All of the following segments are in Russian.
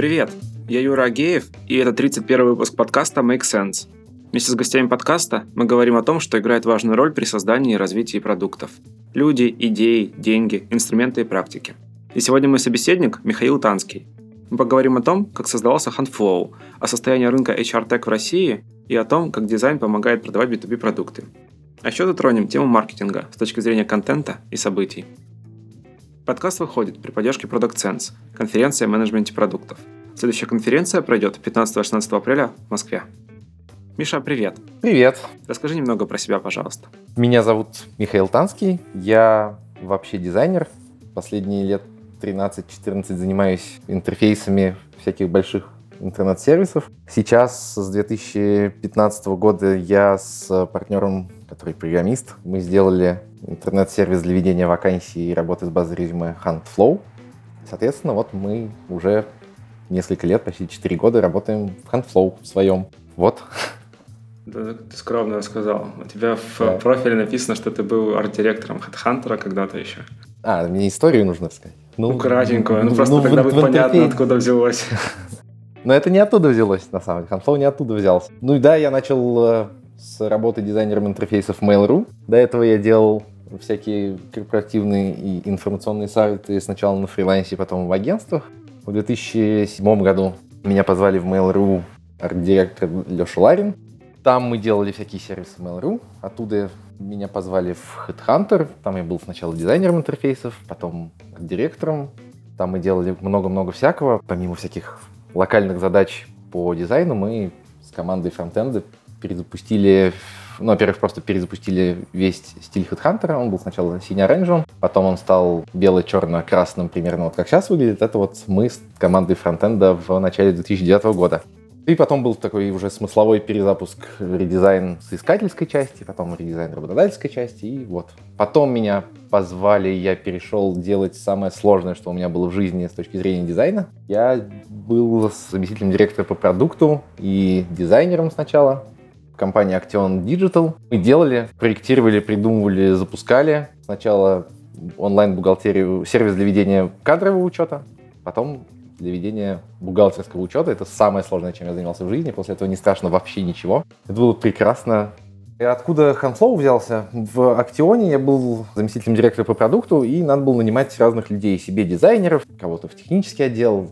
Привет, я Юра Агеев, и это 31 выпуск подкаста Make Sense. Вместе с гостями подкаста мы говорим о том, что играет важную роль при создании и развитии продуктов. Люди, идеи, деньги, инструменты и практики. И сегодня мой собеседник Михаил Танский. Мы поговорим о том, как создавался HandFlow, о состоянии рынка HR Tech в России и о том, как дизайн помогает продавать B2B продукты. А еще затронем тему маркетинга с точки зрения контента и событий. Подкаст выходит при поддержке Product Sense, конференция о менеджменте продуктов. Следующая конференция пройдет 15-16 апреля в Москве. Миша, привет. Привет. Расскажи немного про себя, пожалуйста. Меня зовут Михаил Танский. Я вообще дизайнер. Последние лет 13-14 занимаюсь интерфейсами всяких больших интернет-сервисов. Сейчас, с 2015 года, я с партнером, который программист, мы сделали интернет-сервис для ведения вакансий и работы с базой резюме HuntFlow. Соответственно, вот мы уже несколько лет, почти 4 года работаем в HuntFlow в своем. Вот. Да, ты скромно рассказал. У тебя в да. профиле написано, что ты был арт-директором HeadHunter когда-то еще. А, мне историю нужно сказать. Ну, ну кратенькую. Ну, просто ну, тогда будет понятно, откуда взялось. Но это не оттуда взялось, на самом деле. HuntFlow не оттуда взялся. Ну и да, я начал э, с работы дизайнером интерфейсов Mail.ru. До этого я делал всякие корпоративные и информационные сайты сначала на фрилансе, потом в агентствах. В 2007 году меня позвали в Mail.ru арт-директор Леша Ларин. Там мы делали всякие сервисы Mail.ru. Оттуда меня позвали в Headhunter. Там я был сначала дизайнером интерфейсов, потом директором. Там мы делали много-много всякого. Помимо всяких локальных задач по дизайну, мы с командой фронтенда перезапустили, ну, во-первых, просто перезапустили весь стиль Headhunter. Он был сначала сине-оранжевым, потом он стал бело-черно-красным, примерно вот как сейчас выглядит. Это вот мы с командой фронтенда в начале 2009 года. И потом был такой уже смысловой перезапуск, редизайн с искательской части, потом редизайн работодательской части, и вот. Потом меня позвали, я перешел делать самое сложное, что у меня было в жизни с точки зрения дизайна. Я был заместителем директора по продукту и дизайнером сначала компании Action Digital. Мы делали, проектировали, придумывали, запускали. Сначала онлайн-бухгалтерию, сервис для ведения кадрового учета, потом для ведения бухгалтерского учета. Это самое сложное, чем я занимался в жизни. После этого не страшно вообще ничего. Это было прекрасно. И откуда Ханфлоу взялся? В Актионе я был заместителем директора по продукту, и надо было нанимать разных людей, себе дизайнеров, кого-то в технический отдел,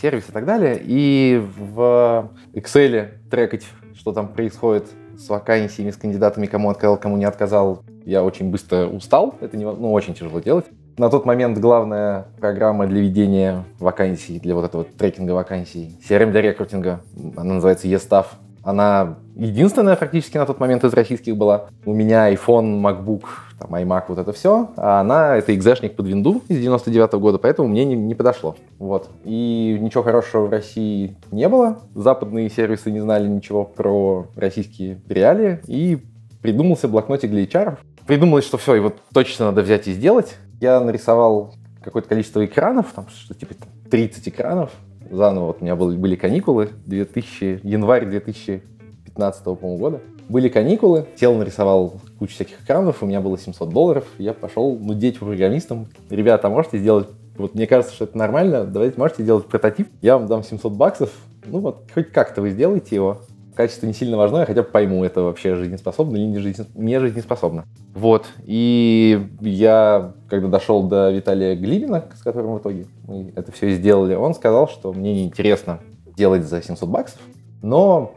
сервис и так далее. И в Excel трекать, что там происходит с вакансиями, с кандидатами, кому отказал, кому не отказал, я очень быстро устал. Это не, ну, очень тяжело делать. На тот момент главная программа для ведения вакансий, для вот этого трекинга вакансий, CRM для рекрутинга, она называется eStaff. Она единственная практически на тот момент из российских была. У меня iPhone, MacBook, там, iMac, вот это все. А она, это экзешник под винду из 99 -го года, поэтому мне не, не подошло. Вот. И ничего хорошего в России не было. Западные сервисы не знали ничего про российские реалии. И придумался блокнотик для HR. Придумалось, что все, его точно надо взять и сделать. Я нарисовал какое-то количество экранов, там что типа 30 экранов. Заново вот у меня были, были каникулы, 2000, январь 2015 по года. Были каникулы, сел, нарисовал кучу всяких экранов, у меня было 700 долларов, я пошел нудеть программистам. Ребята, а можете сделать, вот мне кажется, что это нормально, давайте можете сделать прототип, я вам дам 700 баксов, ну вот хоть как-то вы сделаете его, качество не сильно важно, я хотя бы пойму, это вообще жизнеспособно или не, жизнь, не жизнеспособно. Вот. И я, когда дошел до Виталия Глибина, с которым в итоге мы это все сделали, он сказал, что мне неинтересно делать за 700 баксов, но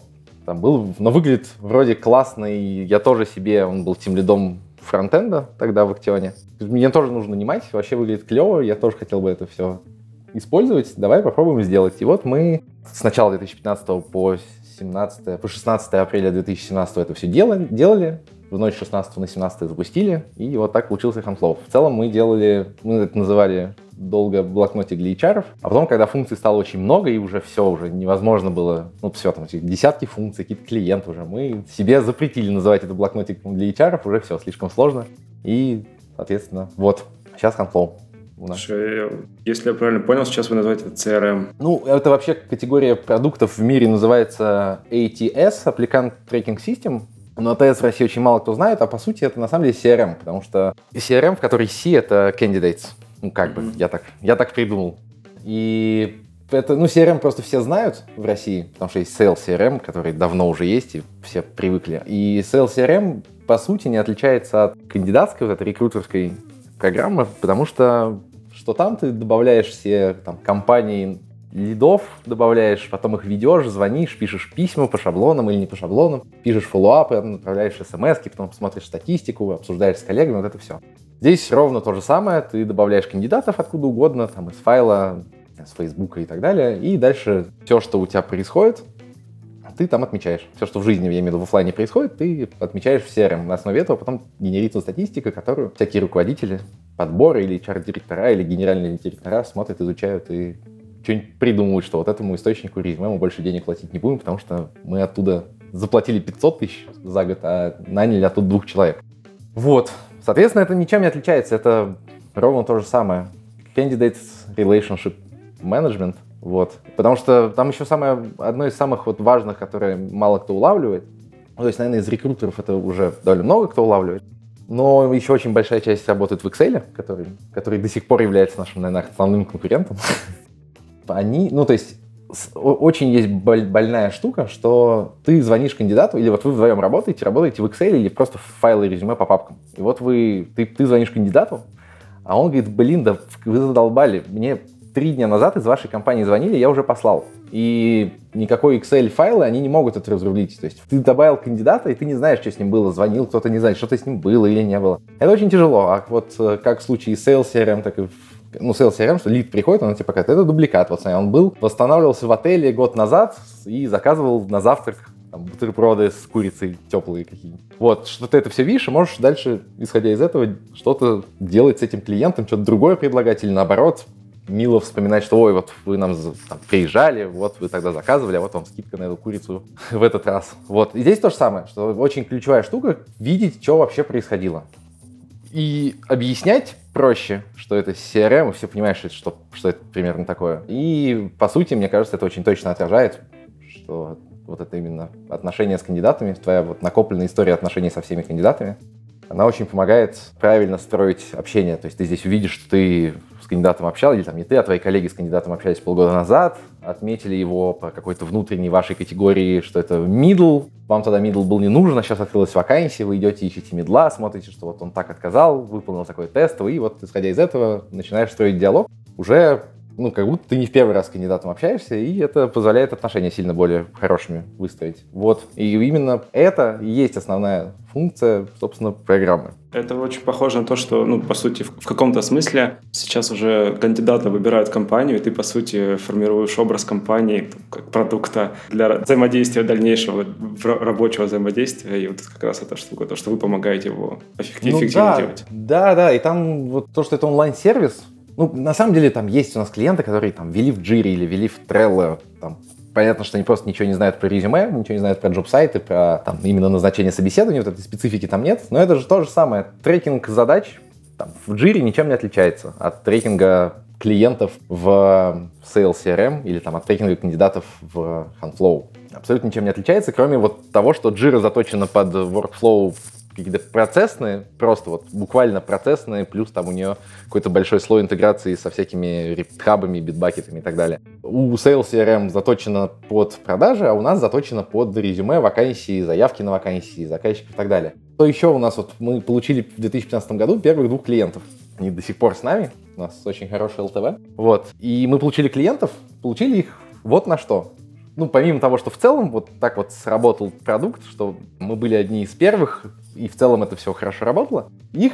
там был, но выглядит вроде классно, и я тоже себе, он был тем лидом фронтенда тогда в Актионе. Мне тоже нужно нанимать, вообще выглядит клево, я тоже хотел бы это все использовать, давай попробуем сделать. И вот мы с начала 2015 по 17, по 16 апреля 2017 это все делали, делали, в ночь 16 на 17 запустили, и вот так получился Handflow. В целом мы делали, мы это называли долго блокнотик для HR, а потом, когда функций стало очень много, и уже все, уже невозможно было, ну все, там десятки функций, какие-то клиенты уже, мы себе запретили называть это блокнотиком для HR, уже все, слишком сложно, и, соответственно, вот, сейчас Handflow у нас. Слушай, если я правильно понял, сейчас вы называете это CRM. Ну, это вообще категория продуктов в мире называется ATS, Applicant Tracking System. Но ATS в России очень мало кто знает, а по сути это на самом деле CRM, потому что CRM, в которой C это candidates. Ну, как бы, я так, я так придумал. И Это, ну, CRM просто все знают в России, потому что есть Sales CRM, который давно уже есть, и все привыкли. И Sales CRM, по сути, не отличается от кандидатской, вот этой рекрутерской программы, потому что что там ты добавляешь все там, компании лидов добавляешь, потом их ведешь, звонишь, пишешь письма по шаблонам или не по шаблонам, пишешь фоллоуапы, отправляешь смс потом смотришь статистику, обсуждаешь с коллегами, вот это все. Здесь ровно то же самое, ты добавляешь кандидатов откуда угодно, там из файла, с Фейсбука и так далее, и дальше все, что у тебя происходит, ты там отмечаешь. Все, что в жизни, я имею в виду, в офлайне происходит, ты отмечаешь в CRM. На основе этого потом генерится статистика, которую всякие руководители подбора или HR-директора, или генеральные директора смотрят, изучают и что-нибудь придумывают, что вот этому источнику резюме мы больше денег платить не будем, потому что мы оттуда заплатили 500 тысяч за год, а наняли оттуда двух человек. Вот. Соответственно, это ничем не отличается. Это ровно то же самое. Candidate Relationship Management. Вот. Потому что там еще самое, одно из самых вот важных, которое мало кто улавливает, то есть, наверное, из рекрутеров это уже довольно много кто улавливает, но еще очень большая часть работает в Excel, который, который до сих пор является нашим, наверное, основным конкурентом. они, ну, то есть очень есть больная штука, что ты звонишь кандидату, или вот вы вдвоем работаете, работаете в Excel или просто в файлы резюме по папкам. И вот вы, ты, ты звонишь кандидату, а он говорит, блин, да вы задолбали, мне три дня назад из вашей компании звонили, я уже послал. И никакой Excel файлы они не могут это разрулить. То есть ты добавил кандидата, и ты не знаешь, что с ним было. Звонил кто-то, не знает, что-то с ним было или не было. Это очень тяжело. А вот э, как в случае с Sales CRM, так и в ну, Sales CRM, что лид приходит, он тебе показывает, это дубликат. Вот, он был, восстанавливался в отеле год назад и заказывал на завтрак там, бутерброды с курицей теплые какие-нибудь. Вот, что ты это все видишь, и можешь дальше, исходя из этого, что-то делать с этим клиентом, что-то другое предлагать, или наоборот, мило вспоминать, что ой, вот вы нам там, приезжали, вот вы тогда заказывали, а вот вам скидка на эту курицу в этот раз. Вот. И здесь то же самое, что очень ключевая штука — видеть, что вообще происходило. И объяснять проще, что это CRM, и все понимаешь, что, что это примерно такое. И, по сути, мне кажется, это очень точно отражает, что вот это именно отношения с кандидатами, твоя вот накопленная история отношений со всеми кандидатами, она очень помогает правильно строить общение. То есть ты здесь увидишь, что ты кандидатом общался, или там не ты, а твои коллеги с кандидатом общались полгода назад, отметили его по какой-то внутренней вашей категории, что это middle, вам тогда middle был не нужен, а сейчас открылась вакансия, вы идете, ищете мидла, смотрите, что вот он так отказал, выполнил такой тест, и вот, исходя из этого, начинаешь строить диалог. Уже ну, как будто ты не в первый раз с кандидатом общаешься, и это позволяет отношения сильно более хорошими выстроить. Вот. И именно это и есть основная функция, собственно, программы. Это очень похоже на то, что, ну, по сути, в, в каком-то смысле сейчас уже кандидаты выбирают компанию, и ты, по сути, формируешь образ компании как продукта для взаимодействия дальнейшего, рабочего взаимодействия, и вот как раз эта штука, то, что вы помогаете его эффективнее ну, да, делать. Да, да, и там вот то, что это онлайн-сервис, ну, на самом деле, там есть у нас клиенты, которые там вели в Jira или вели в Trello, там, понятно, что они просто ничего не знают про резюме, ничего не знают про джоб-сайты, про там, именно назначение собеседования, вот этой специфики там нет. Но это же то же самое. Трекинг задач там, в Jira ничем не отличается от трекинга клиентов в Sales CRM или там, от трекинга кандидатов в Handflow. Абсолютно ничем не отличается, кроме вот того, что Jira заточена под workflow какие-то процессные, просто вот буквально процессные, плюс там у нее какой-то большой слой интеграции со всякими репхабами, битбакетами и так далее. У Sales CRM заточено под продажи, а у нас заточено под резюме, вакансии, заявки на вакансии, заказчиков и так далее. Что еще у нас? Вот мы получили в 2015 году первых двух клиентов. Они до сих пор с нами. У нас очень хороший ЛТВ. Вот. И мы получили клиентов, получили их вот на что ну, помимо того, что в целом вот так вот сработал продукт, что мы были одни из первых, и в целом это все хорошо работало, их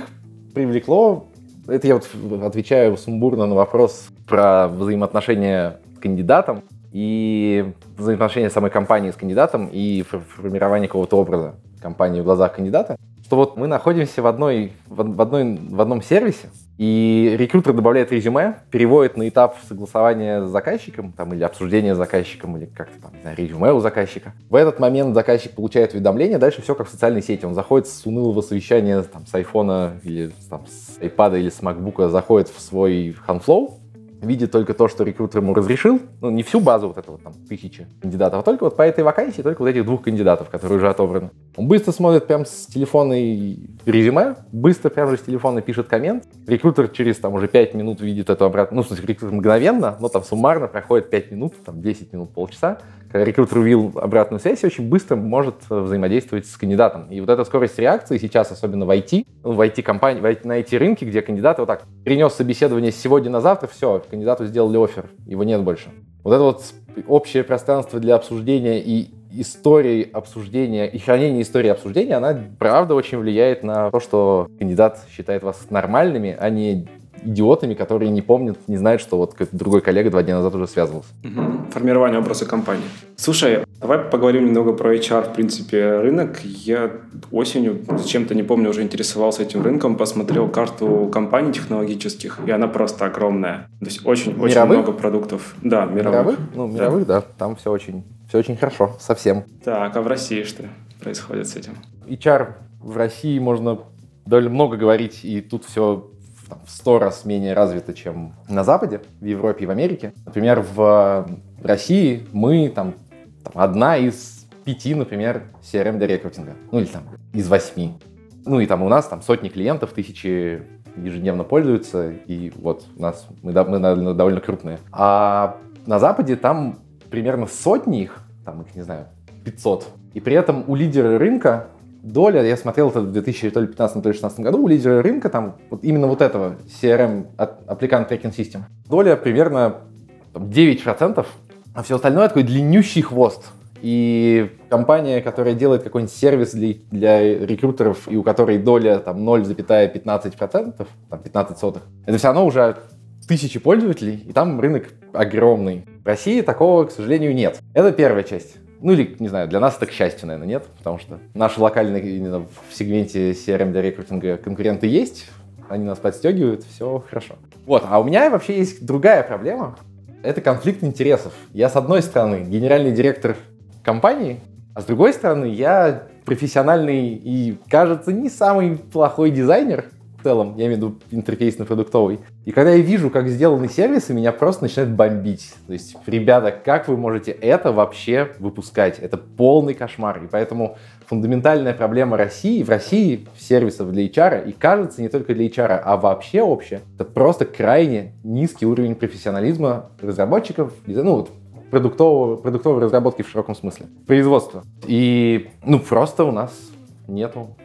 привлекло, это я вот отвечаю сумбурно на вопрос про взаимоотношения с кандидатом и взаимоотношения самой компании с кандидатом и формирование какого-то образа компании в глазах кандидата что вот мы находимся в, одной, в, одной, в одном сервисе, и рекрутер добавляет резюме, переводит на этап согласования с заказчиком, там, или обсуждения с заказчиком, или как-то там, знаю, резюме у заказчика. В этот момент заказчик получает уведомление, дальше все как в социальной сети. Он заходит с унылого совещания там, с айфона или там, с iPad или с MacBook, заходит в свой Handflow, видит только то, что рекрутер ему разрешил, ну, не всю базу вот этого там тысячи кандидатов, а только вот по этой вакансии, только вот этих двух кандидатов, которые уже отобраны. Он быстро смотрит прям с телефона и резюме, быстро прямо же с телефона пишет коммент. Рекрутер через там уже 5 минут видит эту обратно, ну, в смысле, рекрутер мгновенно, но там суммарно проходит 5 минут, там 10 минут, полчаса. Рекрутер увидел обратную связь, очень быстро может взаимодействовать с кандидатом. И вот эта скорость реакции сейчас, особенно в IT, в IT-компании, на IT-рынке, где кандидаты вот так принес собеседование сегодня на завтра, все, кандидату сделали офер, его нет больше. Вот это вот общее пространство для обсуждения и истории обсуждения и хранение истории обсуждения, она правда очень влияет на то, что кандидат считает вас нормальными, а не идиотами, которые не помнят, не знают, что вот какой-то другой коллега два дня назад уже связывался. Угу. Формирование образа компании. Слушай, давай поговорим немного про HR, в принципе, рынок. Я осенью, зачем-то не помню, уже интересовался этим рынком, посмотрел карту компаний технологических, и она просто огромная. То есть очень-очень много продуктов. Да, мировых. Мировых? Ну, мировых, да. да. Там все очень, все очень хорошо, совсем. Так, а в России что происходит с этим? HR в России можно довольно много говорить, и тут все там, в сто раз менее развито, чем на Западе, в Европе и в Америке. Например, в России мы там, там одна из пяти, например, CRM для рекрутинга. Ну или там из восьми. Ну и там у нас там сотни клиентов, тысячи ежедневно пользуются, и вот у нас мы, мы довольно крупные. А на Западе там примерно сотни их, там их, не знаю, 500. И при этом у лидера рынка доля, я смотрел это в 2015-2016 году, у лидера рынка, там, вот именно вот этого CRM, Applicant Tracking System, доля примерно там, 9%, а все остальное такой длиннющий хвост. И компания, которая делает какой-нибудь сервис для, для рекрутеров, и у которой доля там 0,15%, там 15 сотых, это все равно уже тысячи пользователей, и там рынок огромный. В России такого, к сожалению, нет. Это первая часть. Ну или, не знаю, для нас это к счастью, наверное, нет, потому что наши локальные именно в сегменте CRM для рекрутинга конкуренты есть, они нас подстегивают, все хорошо. Вот, а у меня вообще есть другая проблема. Это конфликт интересов. Я, с одной стороны, генеральный директор компании, а с другой стороны, я профессиональный и, кажется, не самый плохой дизайнер, целом, я имею в виду интерфейсно-продуктовый. И когда я вижу, как сделаны сервисы, меня просто начинает бомбить. То есть, ребята, как вы можете это вообще выпускать? Это полный кошмар. И поэтому фундаментальная проблема России, в России сервисов для HR, и кажется, не только для HR, а вообще общее, это просто крайне низкий уровень профессионализма разработчиков, ну, вот, продуктового, продуктовой разработки в широком смысле, производства. И, ну, просто у нас нету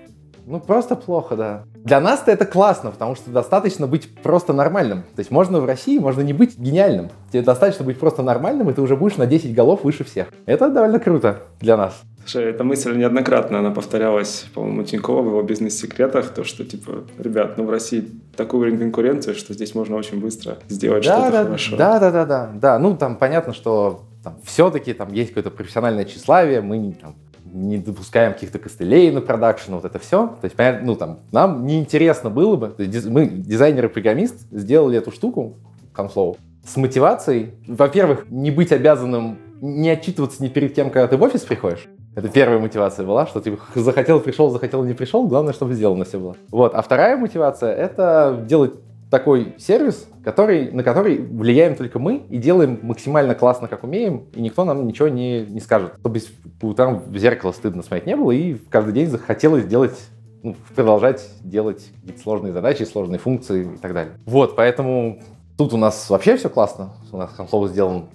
ну, просто плохо, да. Для нас-то это классно, потому что достаточно быть просто нормальным. То есть можно в России, можно не быть гениальным. Тебе достаточно быть просто нормальным, и ты уже будешь на 10 голов выше всех. Это довольно круто для нас. Слушай, эта мысль неоднократно, она повторялась, по-моему, Тинькова в его бизнес-секретах, то, что, типа, ребят, ну, в России такой уровень конкуренции, что здесь можно очень быстро сделать да, что-то да, хорошо. Да, да, да, да, да. Ну, там понятно, что там, все-таки там есть какое-то профессиональное тщеславие, мы там, не допускаем каких-то костылей на продакшн, вот это все. То есть, понятно, ну, там, нам неинтересно было бы, есть, мы, дизайнер-программист, сделали эту штуку, Conflow, с мотивацией, во-первых, не быть обязанным, не отчитываться ни перед кем, когда ты в офис приходишь. Это первая мотивация была, что ты захотел, пришел, захотел, не пришел, главное, чтобы сделано все было. Вот. А вторая мотивация — это делать такой сервис, который, на который влияем только мы и делаем максимально классно, как умеем, и никто нам ничего не, не скажет. Чтобы по утрам в зеркало стыдно смотреть не было, и каждый день захотелось делать ну, продолжать делать какие-то сложные задачи, сложные функции и так далее. Вот, поэтому тут у нас вообще все классно. У нас консол сделан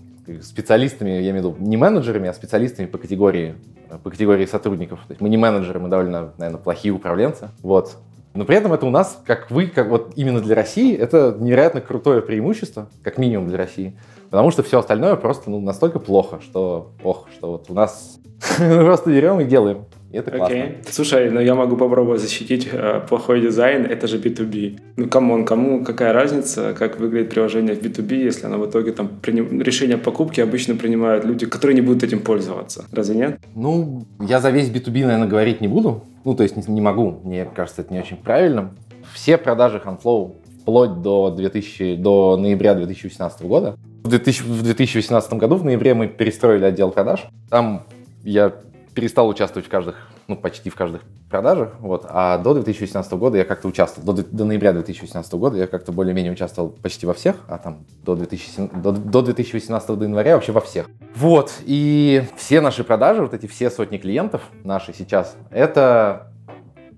специалистами, я имею в виду не менеджерами, а специалистами по категории, по категории сотрудников. То есть мы не менеджеры, мы довольно, наверное, плохие управленцы. Вот. Но при этом это у нас, как вы, как вот именно для России, это невероятно крутое преимущество, как минимум для России. Потому что все остальное просто ну, настолько плохо, что, ох, что вот у нас просто берем и делаем. И это классно. Okay. Слушай, ну я могу попробовать защитить э, плохой дизайн, это же B2B. Ну, come on, кому какая разница, как выглядит приложение в B2B, если оно в итоге там приним... решение покупки обычно принимают люди, которые не будут этим пользоваться. Разве нет? Ну, я за весь B2B, наверное, говорить не буду. Ну, то есть не, не могу, мне кажется, это не очень правильным. Все продажи Huntflow вплоть до, 2000, до ноября 2018 года. В, 2000, в 2018 году, в ноябре, мы перестроили отдел продаж. Там я перестал участвовать в каждых ну, почти в каждых продажах, вот, а до 2018 года я как-то участвовал, до, до ноября 2018 года я как-то более-менее участвовал почти во всех, а там до, 2007, до, до 2018 до января вообще во всех. Вот, и все наши продажи, вот эти все сотни клиентов наши сейчас, это,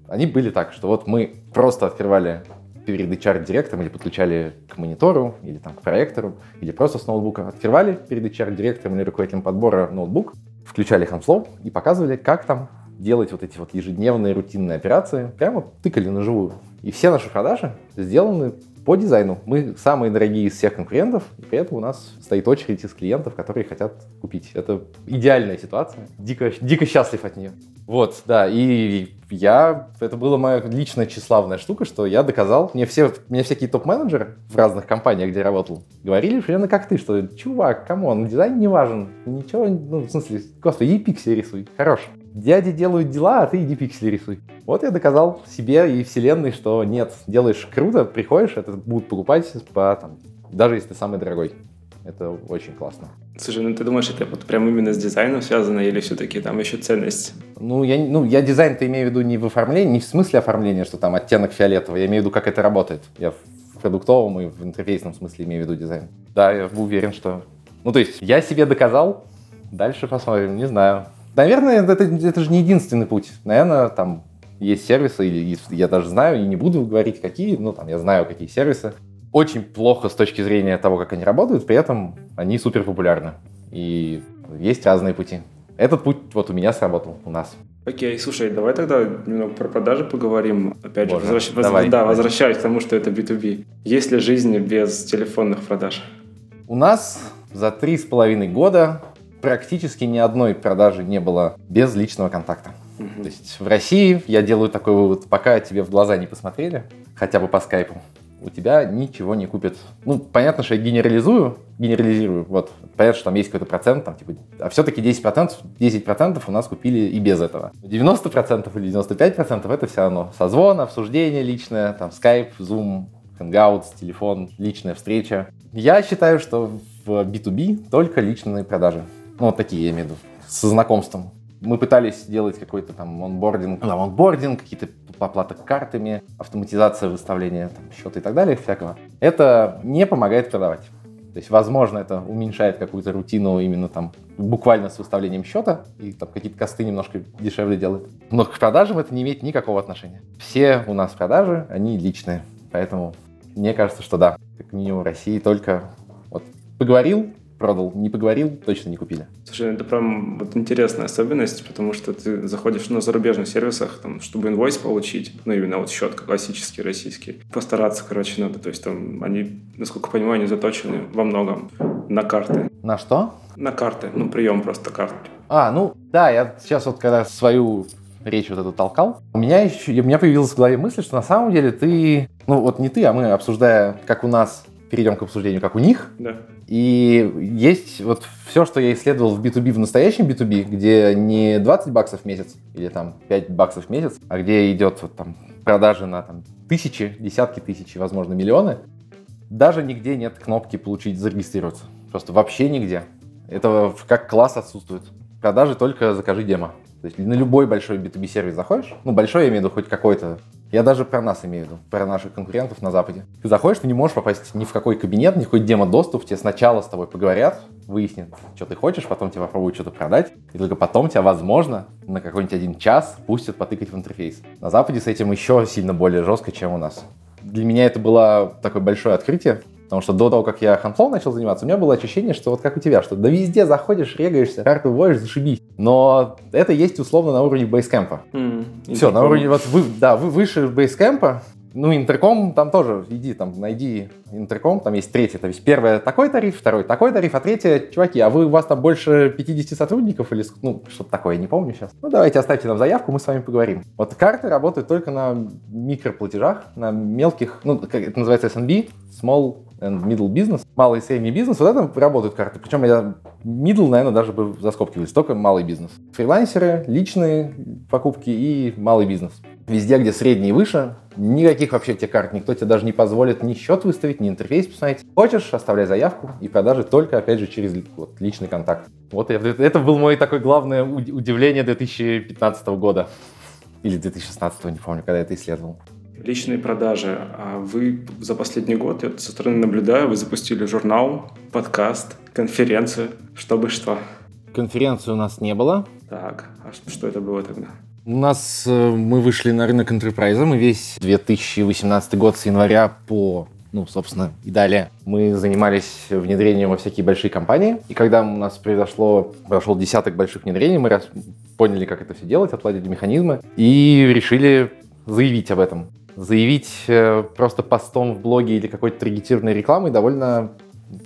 они были так, что вот мы просто открывали перед HR-директором или подключали к монитору, или там к проектору, или просто с ноутбука. Открывали перед HR-директором или руководителем подбора ноутбук, включали Hamslow и показывали, как там делать вот эти вот ежедневные рутинные операции. Прямо тыкали на живую. И все наши продажи сделаны по дизайну. Мы самые дорогие из всех конкурентов, и при этом у нас стоит очередь из клиентов, которые хотят купить. Это идеальная ситуация. Дико, дико счастлив от нее. Вот, да, и я, это была моя личная тщеславная штука, что я доказал, мне все, мне всякие топ-менеджеры в разных компаниях, где я работал, говорили примерно как ты, что, чувак, come on, дизайн не важен, ничего, ну, в смысле, господи, иди пиксель рисуй, хорош дяди делают дела, а ты иди пиксели рисуй. Вот я доказал себе и вселенной, что нет, делаешь круто, приходишь, это будут покупать по, там, даже если ты самый дорогой. Это очень классно. Слушай, ну ты думаешь, это вот прям именно с дизайном связано или все-таки там еще ценность? Ну, я, ну, я дизайн-то имею в виду не в оформлении, не в смысле оформления, что там оттенок фиолетовый, я имею в виду, как это работает. Я в продуктовом и в интерфейсном смысле имею в виду дизайн. Да, я уверен, что... Ну, то есть, я себе доказал, дальше посмотрим, не знаю. Наверное, это, это же не единственный путь. Наверное, там есть сервисы, или я даже знаю, и не буду говорить какие, но там я знаю, какие сервисы. Очень плохо с точки зрения того, как они работают, при этом они супер популярны. И есть разные пути. Этот путь вот у меня сработал, у нас. Окей, слушай, давай тогда немного про продажи поговорим. Опять Боже, же, возвращ... давай, да, давай. возвращаясь к тому, что это B2B. Есть ли жизнь без телефонных продаж? У нас за три с половиной года практически ни одной продажи не было без личного контакта. Угу. То есть в России я делаю такой вывод, пока тебе в глаза не посмотрели, хотя бы по скайпу, у тебя ничего не купят. Ну, понятно, что я генерализую, генерализирую, вот, понятно, что там есть какой-то процент, там, типа, а все-таки 10%, 10% у нас купили и без этого. 90% или 95% это все равно созвон, обсуждение личное, там, скайп, зум, Hangouts, телефон, личная встреча. Я считаю, что в B2B только личные продажи. Ну, вот такие я имею в виду, со знакомством. Мы пытались сделать какой-то там онбординг, ну, онбординг, какие-то оплата картами, автоматизация выставления там, счета и так далее, всякого. Это не помогает продавать. То есть, возможно, это уменьшает какую-то рутину именно там буквально с выставлением счета, и там какие-то косты немножко дешевле делают. Но к продажам это не имеет никакого отношения. Все у нас продажи, они личные. Поэтому мне кажется, что да, как минимум в России только вот поговорил, продал, не поговорил, точно не купили. Слушай, это прям вот интересная особенность, потому что ты заходишь на зарубежных сервисах, там, чтобы инвойс получить, ну, именно вот счет классический российский, постараться, короче, надо. То есть там они, насколько понимаю, они заточены во многом на карты. На что? На карты, ну, прием просто карт. А, ну, да, я сейчас вот когда свою речь вот эту толкал, у меня еще, у меня появилась в голове мысль, что на самом деле ты, ну вот не ты, а мы, обсуждая, как у нас, перейдем к обсуждению, как у них, да. И есть вот все, что я исследовал в B2B, в настоящем B2B, где не 20 баксов в месяц или там 5 баксов в месяц, а где идет вот там продажи на там тысячи, десятки тысяч, возможно, миллионы, даже нигде нет кнопки «Получить, зарегистрироваться». Просто вообще нигде. Это как класс отсутствует. Продажи только «Закажи демо». То есть на любой большой B2B сервис заходишь, ну большой я имею в виду хоть какой-то я даже про нас имею в виду, про наших конкурентов на Западе. Ты заходишь, ты не можешь попасть ни в какой кабинет, ни в какой демо-доступ. Тебе сначала с тобой поговорят, выяснят, что ты хочешь, потом тебе попробуют что-то продать, и только потом тебя, возможно, на какой-нибудь один час пустят потыкать в интерфейс. На Западе с этим еще сильно более жестко, чем у нас. Для меня это было такое большое открытие, Потому что до того, как я Huntflow начал заниматься, у меня было ощущение, что вот как у тебя, что да везде заходишь, регаешься, карту вводишь, зашибись. Но это есть условно на уровне Basecamp а. Mm, Все, на уровне вот вы, да, вы выше Basecamp а, ну, Intercom там тоже, иди там, найди Intercom, там есть третий, то есть первое такой тариф, второй такой тариф, а третье, чуваки, а вы, у вас там больше 50 сотрудников или, ну, что-то такое, не помню сейчас. Ну, давайте оставьте нам заявку, мы с вами поговорим. Вот карты работают только на микроплатежах, на мелких, ну, как это называется SNB, Small and Middle Business, малый и средний бизнес, вот это работают карты. Причем я middle, наверное, даже бы за скобки вылез, только малый бизнес. Фрилансеры, личные покупки и малый бизнес. Везде, где средний и выше, никаких вообще тебе карт, никто тебе даже не позволит ни счет выставить, ни интерфейс посмотреть. Хочешь, оставляй заявку и продажи только, опять же, через вот, личный контакт. Вот это был мой такой главное удивление 2015 года. Или 2016, не помню, когда это исследовал. Личные продажи. А вы за последний год, я со стороны наблюдаю, вы запустили журнал, подкаст, конференцию, чтобы что? Конференции у нас не было. Так, а что, что это было тогда? У нас э, мы вышли на рынок enterprise, мы весь 2018 год с января по ну, собственно, и далее. Мы занимались внедрением во всякие большие компании, и когда у нас произошло, прошел десяток больших внедрений, мы раз, поняли, как это все делать, отладили механизмы, и решили заявить об этом. Заявить э, просто постом в блоге или какой-то таргетированной рекламой довольно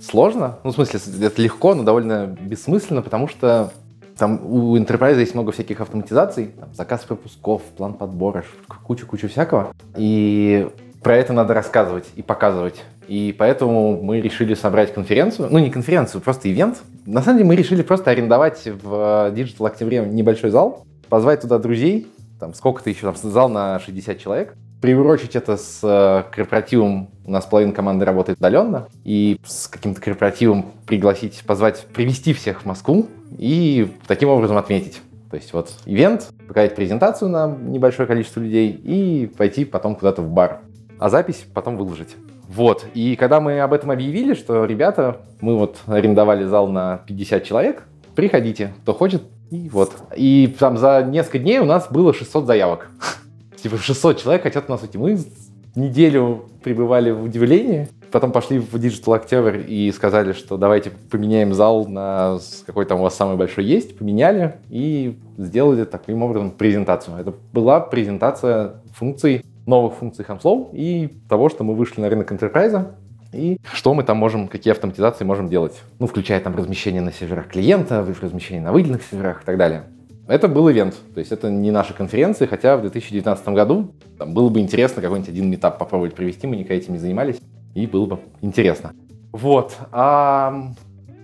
сложно. Ну, в смысле, это легко, но довольно бессмысленно, потому что там у Enterprise есть много всяких автоматизаций, там, заказ пропусков, план подбора, куча-куча всякого. И про это надо рассказывать и показывать. И поэтому мы решили собрать конференцию, ну не конференцию, просто ивент. На самом деле мы решили просто арендовать в Digital Октябре небольшой зал, позвать туда друзей, там сколько-то еще, там зал на 60 человек, приурочить это с э, корпоративом. У нас половина команды работает удаленно. И с каким-то корпоративом пригласить, позвать, привести всех в Москву и таким образом отметить. То есть вот ивент, показать презентацию на небольшое количество людей и пойти потом куда-то в бар. А запись потом выложить. Вот. И когда мы об этом объявили, что, ребята, мы вот арендовали зал на 50 человек, приходите, кто хочет, и вот. И там за несколько дней у нас было 600 заявок типа 600 человек хотят у нас уйти. Мы неделю пребывали в удивлении, потом пошли в Digital October и сказали, что давайте поменяем зал на какой там у вас самый большой есть, поменяли и сделали таким образом презентацию. Это была презентация функций, новых функций Hamflow и того, что мы вышли на рынок Enterprise, и что мы там можем, какие автоматизации можем делать. Ну, включая там размещение на серверах клиента, размещение на выделенных серверах и так далее. Это был ивент, то есть это не наша конференция, хотя в 2019 году там, было бы интересно какой-нибудь один метап попробовать провести, мы никогда этим не занимались, и было бы интересно. Вот. А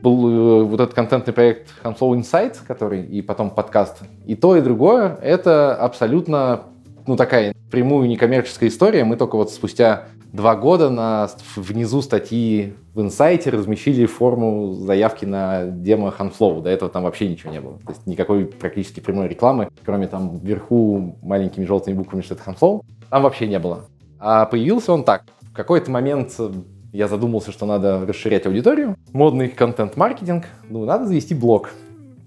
был э, вот этот контентный проект Hamflow Insight, который и потом подкаст. И то, и другое — это абсолютно ну, такая прямую некоммерческая история. Мы только вот спустя два года на, внизу статьи в инсайте размещили форму заявки на демо Huntflow. До этого там вообще ничего не было. То есть никакой практически прямой рекламы, кроме там вверху маленькими желтыми буквами, что это Huntflow, там вообще не было. А появился он так. В какой-то момент я задумался, что надо расширять аудиторию. Модный контент-маркетинг. Ну, надо завести блог.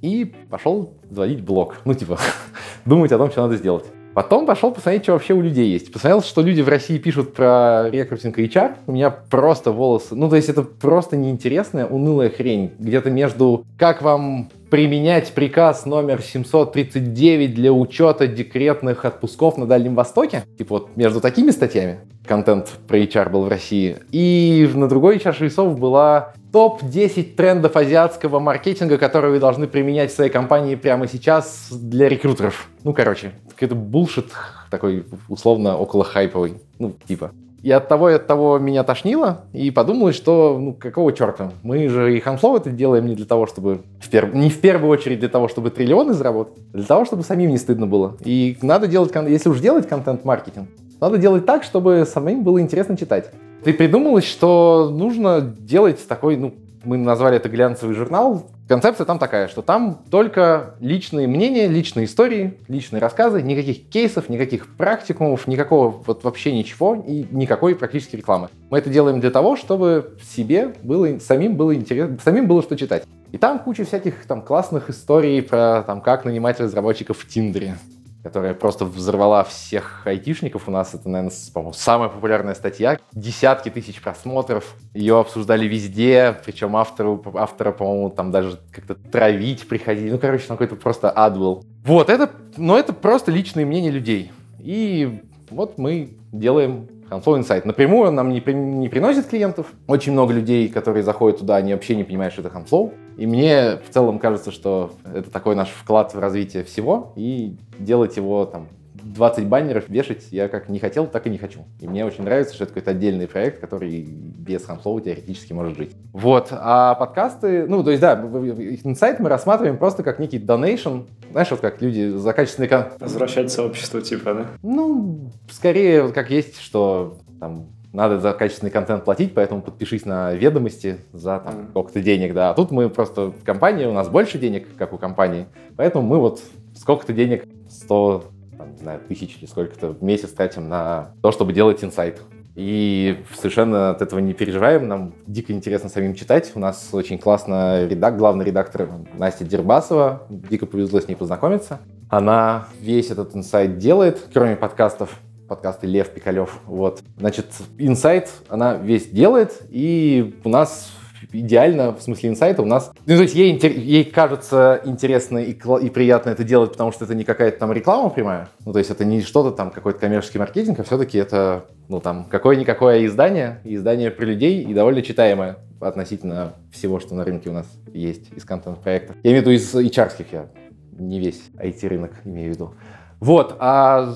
И пошел заводить блог. Ну, типа, думать о том, что надо сделать. Потом пошел посмотреть, что вообще у людей есть. Посмотрел, что люди в России пишут про рекрутинг и HR. У меня просто волосы... Ну, то есть это просто неинтересная, унылая хрень. Где-то между «как вам применять приказ номер 739 для учета декретных отпусков на Дальнем Востоке. Типа вот между такими статьями контент про HR был в России. И на другой чаше весов была топ-10 трендов азиатского маркетинга, которые вы должны применять в своей компании прямо сейчас для рекрутеров. Ну, короче, какой-то булшит такой условно около хайповый. Ну, типа. И от того и от того меня тошнило, и подумалось, что ну какого черта? Мы же и Ханфлоу это делаем не для того, чтобы... В пер... Не в первую очередь для того, чтобы триллионы заработать, а для того, чтобы самим не стыдно было. И надо делать... Если уж делать контент-маркетинг, надо делать так, чтобы самим было интересно читать. Ты придумалось, что нужно делать такой, ну, мы назвали это глянцевый журнал. Концепция там такая, что там только личные мнения, личные истории, личные рассказы, никаких кейсов, никаких практикумов, никакого вот вообще ничего и никакой практически рекламы. Мы это делаем для того, чтобы себе было, самим было интересно, самим было что читать. И там куча всяких там классных историй про там как нанимать разработчиков в Тиндере которая просто взорвала всех айтишников. У нас это, наверное, по-моему, самая популярная статья. Десятки тысяч просмотров. Ее обсуждали везде, причем автору, автора, по-моему, там даже как-то травить приходили. Ну, короче, там какой-то просто ад был. Вот, это, но это просто личные мнения людей. И вот мы делаем Handflow Insight. Напрямую нам не, при, не приносит клиентов. Очень много людей, которые заходят туда, они вообще не понимают, что это Handflow. И мне в целом кажется, что это такой наш вклад в развитие всего, и делать его там 20 баннеров вешать я как не хотел, так и не хочу. И мне очень нравится, что это какой-то отдельный проект, который без Хамслова теоретически может жить. Вот. А подкасты, ну, то есть, да, инсайт мы рассматриваем просто как некий donation. Знаешь, вот как люди за качественный... Возвращать сообщество, типа, да? Ну, скорее, вот как есть, что там надо за качественный контент платить, поэтому подпишись на ведомости за там, mm. сколько-то денег, да. А тут мы просто в компании, у нас больше денег, как у компании, поэтому мы вот сколько-то денег, 100 там, не знаю, тысяч или сколько-то в месяц тратим на то, чтобы делать инсайт. И совершенно от этого не переживаем. Нам дико интересно самим читать. У нас очень классно редак, главный редактор Настя Дербасова. Дико повезло с ней познакомиться. Она весь этот инсайт делает, кроме подкастов подкасты Лев Пикалев. Вот. Значит, инсайт она весь делает, и у нас идеально, в смысле инсайта, у нас... Ну, то есть ей, ей кажется интересно и, и приятно это делать, потому что это не какая-то там реклама прямая, ну, то есть это не что-то там, какой-то коммерческий маркетинг, а все-таки это, ну, там, какое-никакое издание, издание про людей и довольно читаемое относительно всего, что на рынке у нас есть из контент-проектов. Я имею в виду из hr я не весь IT-рынок имею в виду. Вот, а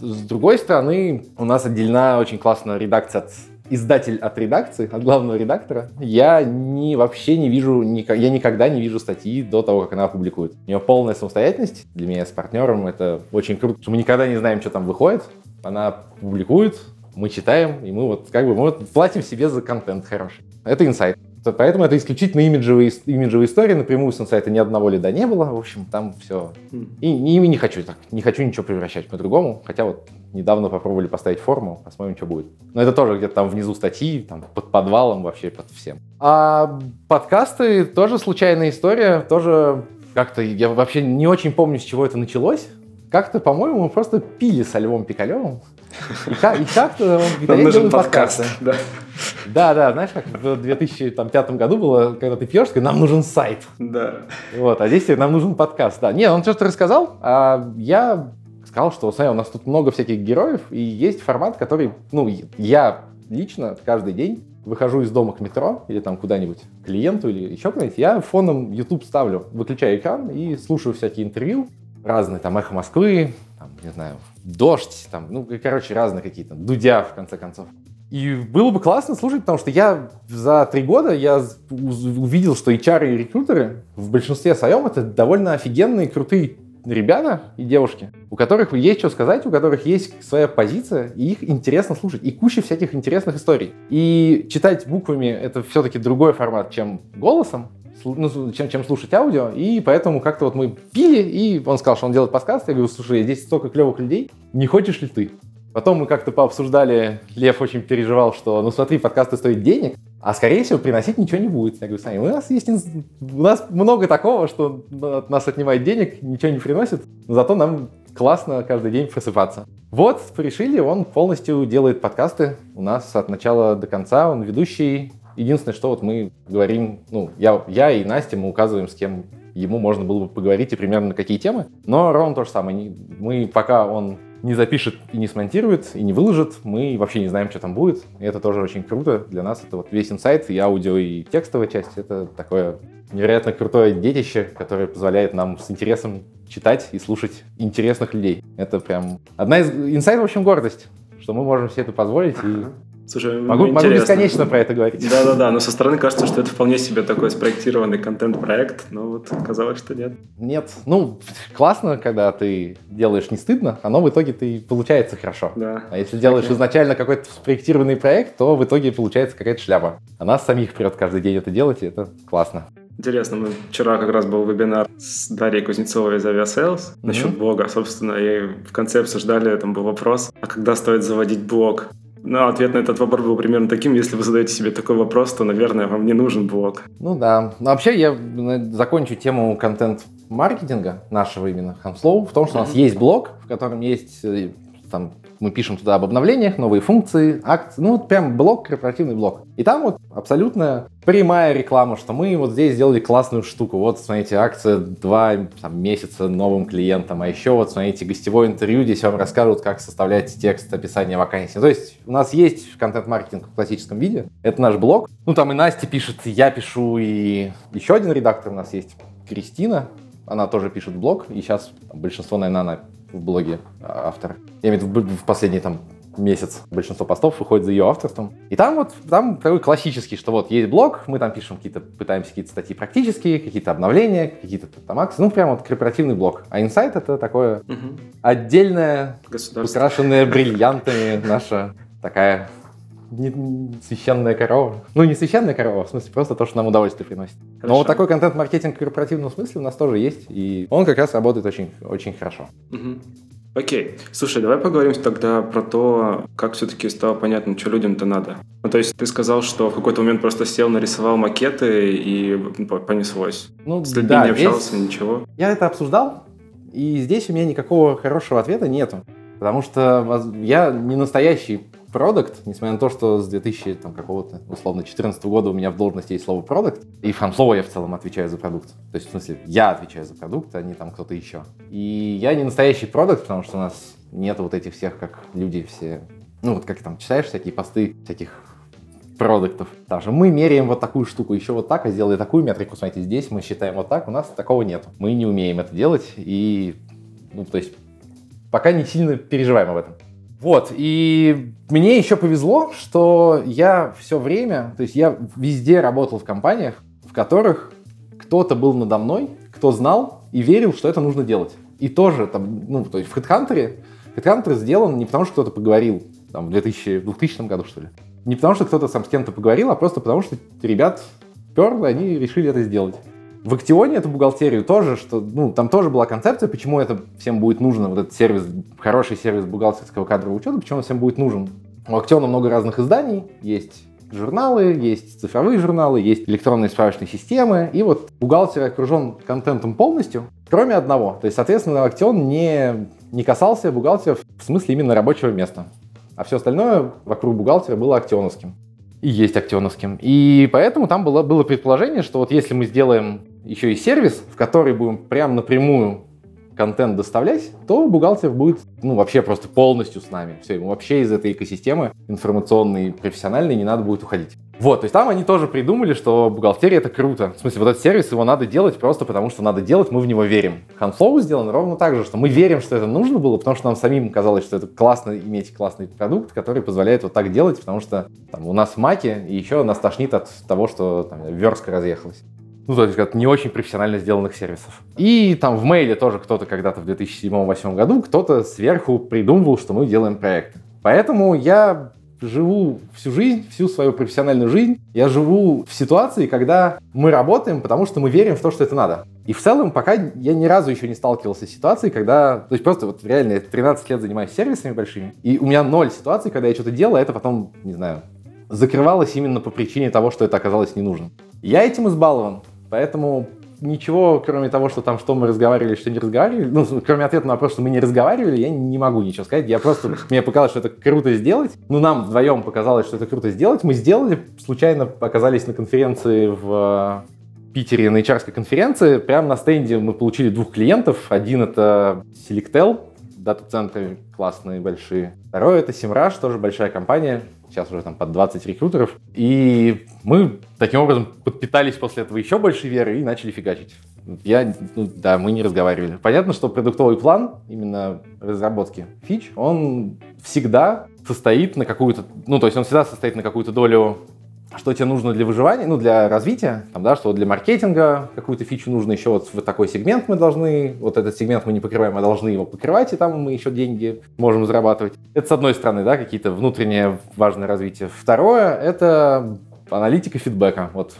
с другой стороны, у нас отделена очень классная редакция от издатель от редакции, от главного редактора, я не, вообще не вижу, я никогда не вижу статьи до того, как она опубликует. У нее полная самостоятельность. Для меня с партнером это очень круто, что мы никогда не знаем, что там выходит. Она публикует, мы читаем, и мы вот как бы мы вот платим себе за контент хороший. Это инсайт. Поэтому это исключительно имиджевые, имиджевые истории. Напрямую с инсайта ни одного лида не было. В общем, там все. И, и не хочу так, не хочу ничего превращать по-другому. Хотя вот недавно попробовали поставить форму, посмотрим, что будет. Но это тоже где-то там внизу статьи, там под подвалом вообще под всем. А подкасты тоже случайная история, тоже как-то я вообще не очень помню, с чего это началось. Как-то, по-моему, мы просто пили со Львом Пикалевым. И, как, и как-то он говорит, я подкасты. Да. да, да, знаешь, как в 2005 году было, когда ты пьешь, нам нужен сайт. Да. Вот, а здесь нам нужен подкаст. Да, нет, он что-то рассказал, а я сказал, что, смотри, у нас тут много всяких героев, и есть формат, который, ну, я лично каждый день выхожу из дома к метро или там куда-нибудь клиенту или еще куда-нибудь, я фоном YouTube ставлю, выключаю экран и слушаю всякие интервью, разные, там, «Эхо Москвы», там, не знаю, «Дождь», там, ну, короче, разные какие-то, «Дудя», в конце концов. И было бы классно слушать, потому что я за три года я увидел, что HR и рекрутеры в большинстве своем это довольно офигенные, крутые ребята и девушки, у которых есть что сказать, у которых есть своя позиция, и их интересно слушать, и куча всяких интересных историй. И читать буквами — это все-таки другой формат, чем голосом, ну, чем, чем слушать аудио, и поэтому как-то вот мы пили, и он сказал, что он делает подкаст, я говорю, слушай, здесь столько клевых людей, не хочешь ли ты? Потом мы как-то пообсуждали, Лев очень переживал, что, ну смотри, подкасты стоят денег, а скорее всего приносить ничего не будет. Я говорю, Саня, у нас есть, у нас много такого, что нас отнимает денег, ничего не приносит, но зато нам классно каждый день просыпаться. Вот, решили, он полностью делает подкасты у нас от начала до конца, он ведущий, Единственное, что вот мы говорим, ну, я, я и Настя, мы указываем, с кем ему можно было бы поговорить и примерно на какие темы. Но ровно то же самое. Мы, пока он не запишет и не смонтирует, и не выложит, мы вообще не знаем, что там будет. И это тоже очень круто для нас. Это вот весь инсайт, и аудио, и текстовая часть. Это такое невероятно крутое детище, которое позволяет нам с интересом читать и слушать интересных людей. Это прям одна из... Инсайт, в общем, гордость, что мы можем себе это позволить. И Слушай, могу, могу бесконечно про это говорить. Да-да-да, но со стороны кажется, что это вполне себе такой спроектированный контент-проект, но вот оказалось, что нет. Нет. Ну, классно, когда ты делаешь не стыдно, оно в итоге ты получается хорошо. Да. А если делаешь okay. изначально какой-то спроектированный проект, то в итоге получается какая-то шляпа. А нас самих прет каждый день это делать, и это классно. Интересно, мы вчера как раз был вебинар с Дарьей Кузнецовой из Aviasales mm-hmm. насчет блога, собственно, и в конце обсуждали, там был вопрос, а когда стоит заводить блог? Ну, ответ на этот вопрос был примерно таким, если вы задаете себе такой вопрос, то, наверное, вам не нужен блог. Ну да. Но вообще я закончу тему контент-маркетинга нашего именно Hamslow в том, что у нас есть блог, в котором есть э, там мы пишем туда об обновлениях, новые функции, акции, ну вот прям блок, корпоративный блок. И там вот абсолютно прямая реклама, что мы вот здесь сделали классную штуку. Вот, смотрите, акция два там, месяца новым клиентам, а еще вот, смотрите, гостевое интервью, здесь вам расскажут, как составлять текст описания вакансии. То есть у нас есть контент-маркетинг в классическом виде, это наш блог. Ну там и Настя пишет, и я пишу, и еще один редактор у нас есть, Кристина, она тоже пишет блог, и сейчас большинство, наверное, она в блоге автора. Я имею в виду в последние там месяц большинство постов выходит за ее авторством. И там вот, там такой классический, что вот есть блог, мы там пишем какие-то, пытаемся какие-то статьи практические, какие-то обновления, какие-то там акции, ну прям вот корпоративный блог. А инсайт это такое угу. отдельное, украшенное бриллиантами наша такая не, священная корова. Ну, не священная корова, в смысле, просто то, что нам удовольствие приносит. Хорошо. Но вот такой контент-маркетинг в корпоративном смысле у нас тоже есть, и он как раз работает очень, очень хорошо. Угу. Окей. Слушай, давай поговорим тогда про то, как все-таки стало понятно, что людям-то надо. Ну, то есть ты сказал, что в какой-то момент просто сел, нарисовал макеты и понеслось. Ну, С людьми да, не общался, здесь... ничего. Я это обсуждал, и здесь у меня никакого хорошего ответа нету. Потому что я не настоящий продукт, несмотря на то, что с 2000 там, какого-то, условно, 2014 года у меня в должности есть слово продукт, и в слово я в целом отвечаю за продукт. То есть, в смысле, я отвечаю за продукт, а не там кто-то еще. И я не настоящий продукт, потому что у нас нет вот этих всех, как люди все, ну вот как там читаешь всякие посты всяких продуктов. Даже мы меряем вот такую штуку, еще вот так, а сделай такую метрику, смотрите, здесь мы считаем вот так, у нас такого нет. Мы не умеем это делать, и, ну, то есть, пока не сильно переживаем об этом. Вот, и мне еще повезло, что я все время, то есть я везде работал в компаниях, в которых кто-то был надо мной, кто знал и верил, что это нужно делать. И тоже там, ну, то есть в HeadHunter, HeadHunter сделан не потому, что кто-то поговорил, там, в 2000, 2000 году, что ли. Не потому, что кто-то сам с кем-то поговорил, а просто потому, что ребят перло, они решили это сделать. В Актионе эту бухгалтерию тоже, что, ну, там тоже была концепция, почему это всем будет нужно, вот этот сервис, хороший сервис бухгалтерского кадрового учета, почему он всем будет нужен. У Актиона много разных изданий, есть журналы, есть цифровые журналы, есть электронные справочные системы, и вот бухгалтер окружен контентом полностью, кроме одного. То есть, соответственно, Актион не, не касался бухгалтера в смысле именно рабочего места. А все остальное вокруг бухгалтера было актионовским. И есть актионовским. И поэтому там было, было предположение, что вот если мы сделаем еще и сервис, в который будем прям напрямую контент доставлять, то бухгалтер будет, ну, вообще просто полностью с нами. Все, ему вообще из этой экосистемы информационной, профессиональной не надо будет уходить. Вот, то есть там они тоже придумали, что бухгалтерия это круто. В смысле, вот этот сервис его надо делать просто потому, что надо делать, мы в него верим. Handflow сделан ровно так же, что мы верим, что это нужно было, потому что нам самим казалось, что это классно иметь классный продукт, который позволяет вот так делать, потому что там, у нас в маке, и еще нас тошнит от того, что там, верстка разъехалась ну, то есть не очень профессионально сделанных сервисов. И там в мейле тоже кто-то когда-то в 2007-2008 году, кто-то сверху придумывал, что мы делаем проекты. Поэтому я живу всю жизнь, всю свою профессиональную жизнь, я живу в ситуации, когда мы работаем, потому что мы верим в то, что это надо. И в целом, пока я ни разу еще не сталкивался с ситуацией, когда... То есть просто вот реально я 13 лет занимаюсь сервисами большими, и у меня ноль ситуаций, когда я что-то делаю, а это потом, не знаю, закрывалось именно по причине того, что это оказалось не нужно. Я этим избалован. Поэтому ничего, кроме того, что там, что мы разговаривали, что не разговаривали, ну, кроме ответа на вопрос, что мы не разговаривали, я не могу ничего сказать. Я просто, мне показалось, что это круто сделать. Ну, нам вдвоем показалось, что это круто сделать. Мы сделали, случайно оказались на конференции в Питере, на hr конференции. Прямо на стенде мы получили двух клиентов. Один это Selectel, дата-центры классные, большие. Второй это Simrush, тоже большая компания сейчас уже там под 20 рекрутеров. И мы таким образом подпитались после этого еще больше веры и начали фигачить. Я, ну, да, мы не разговаривали. Понятно, что продуктовый план именно разработки фич, он всегда состоит на какую-то, ну, то есть он всегда состоит на какую-то долю что тебе нужно для выживания, ну, для развития, там, да, что для маркетинга какую-то фичу нужно еще вот в такой сегмент мы должны, вот этот сегмент мы не покрываем, а должны его покрывать, и там мы еще деньги можем зарабатывать. Это с одной стороны, да, какие-то внутреннее важное развитие. Второе — это аналитика фидбэка. Вот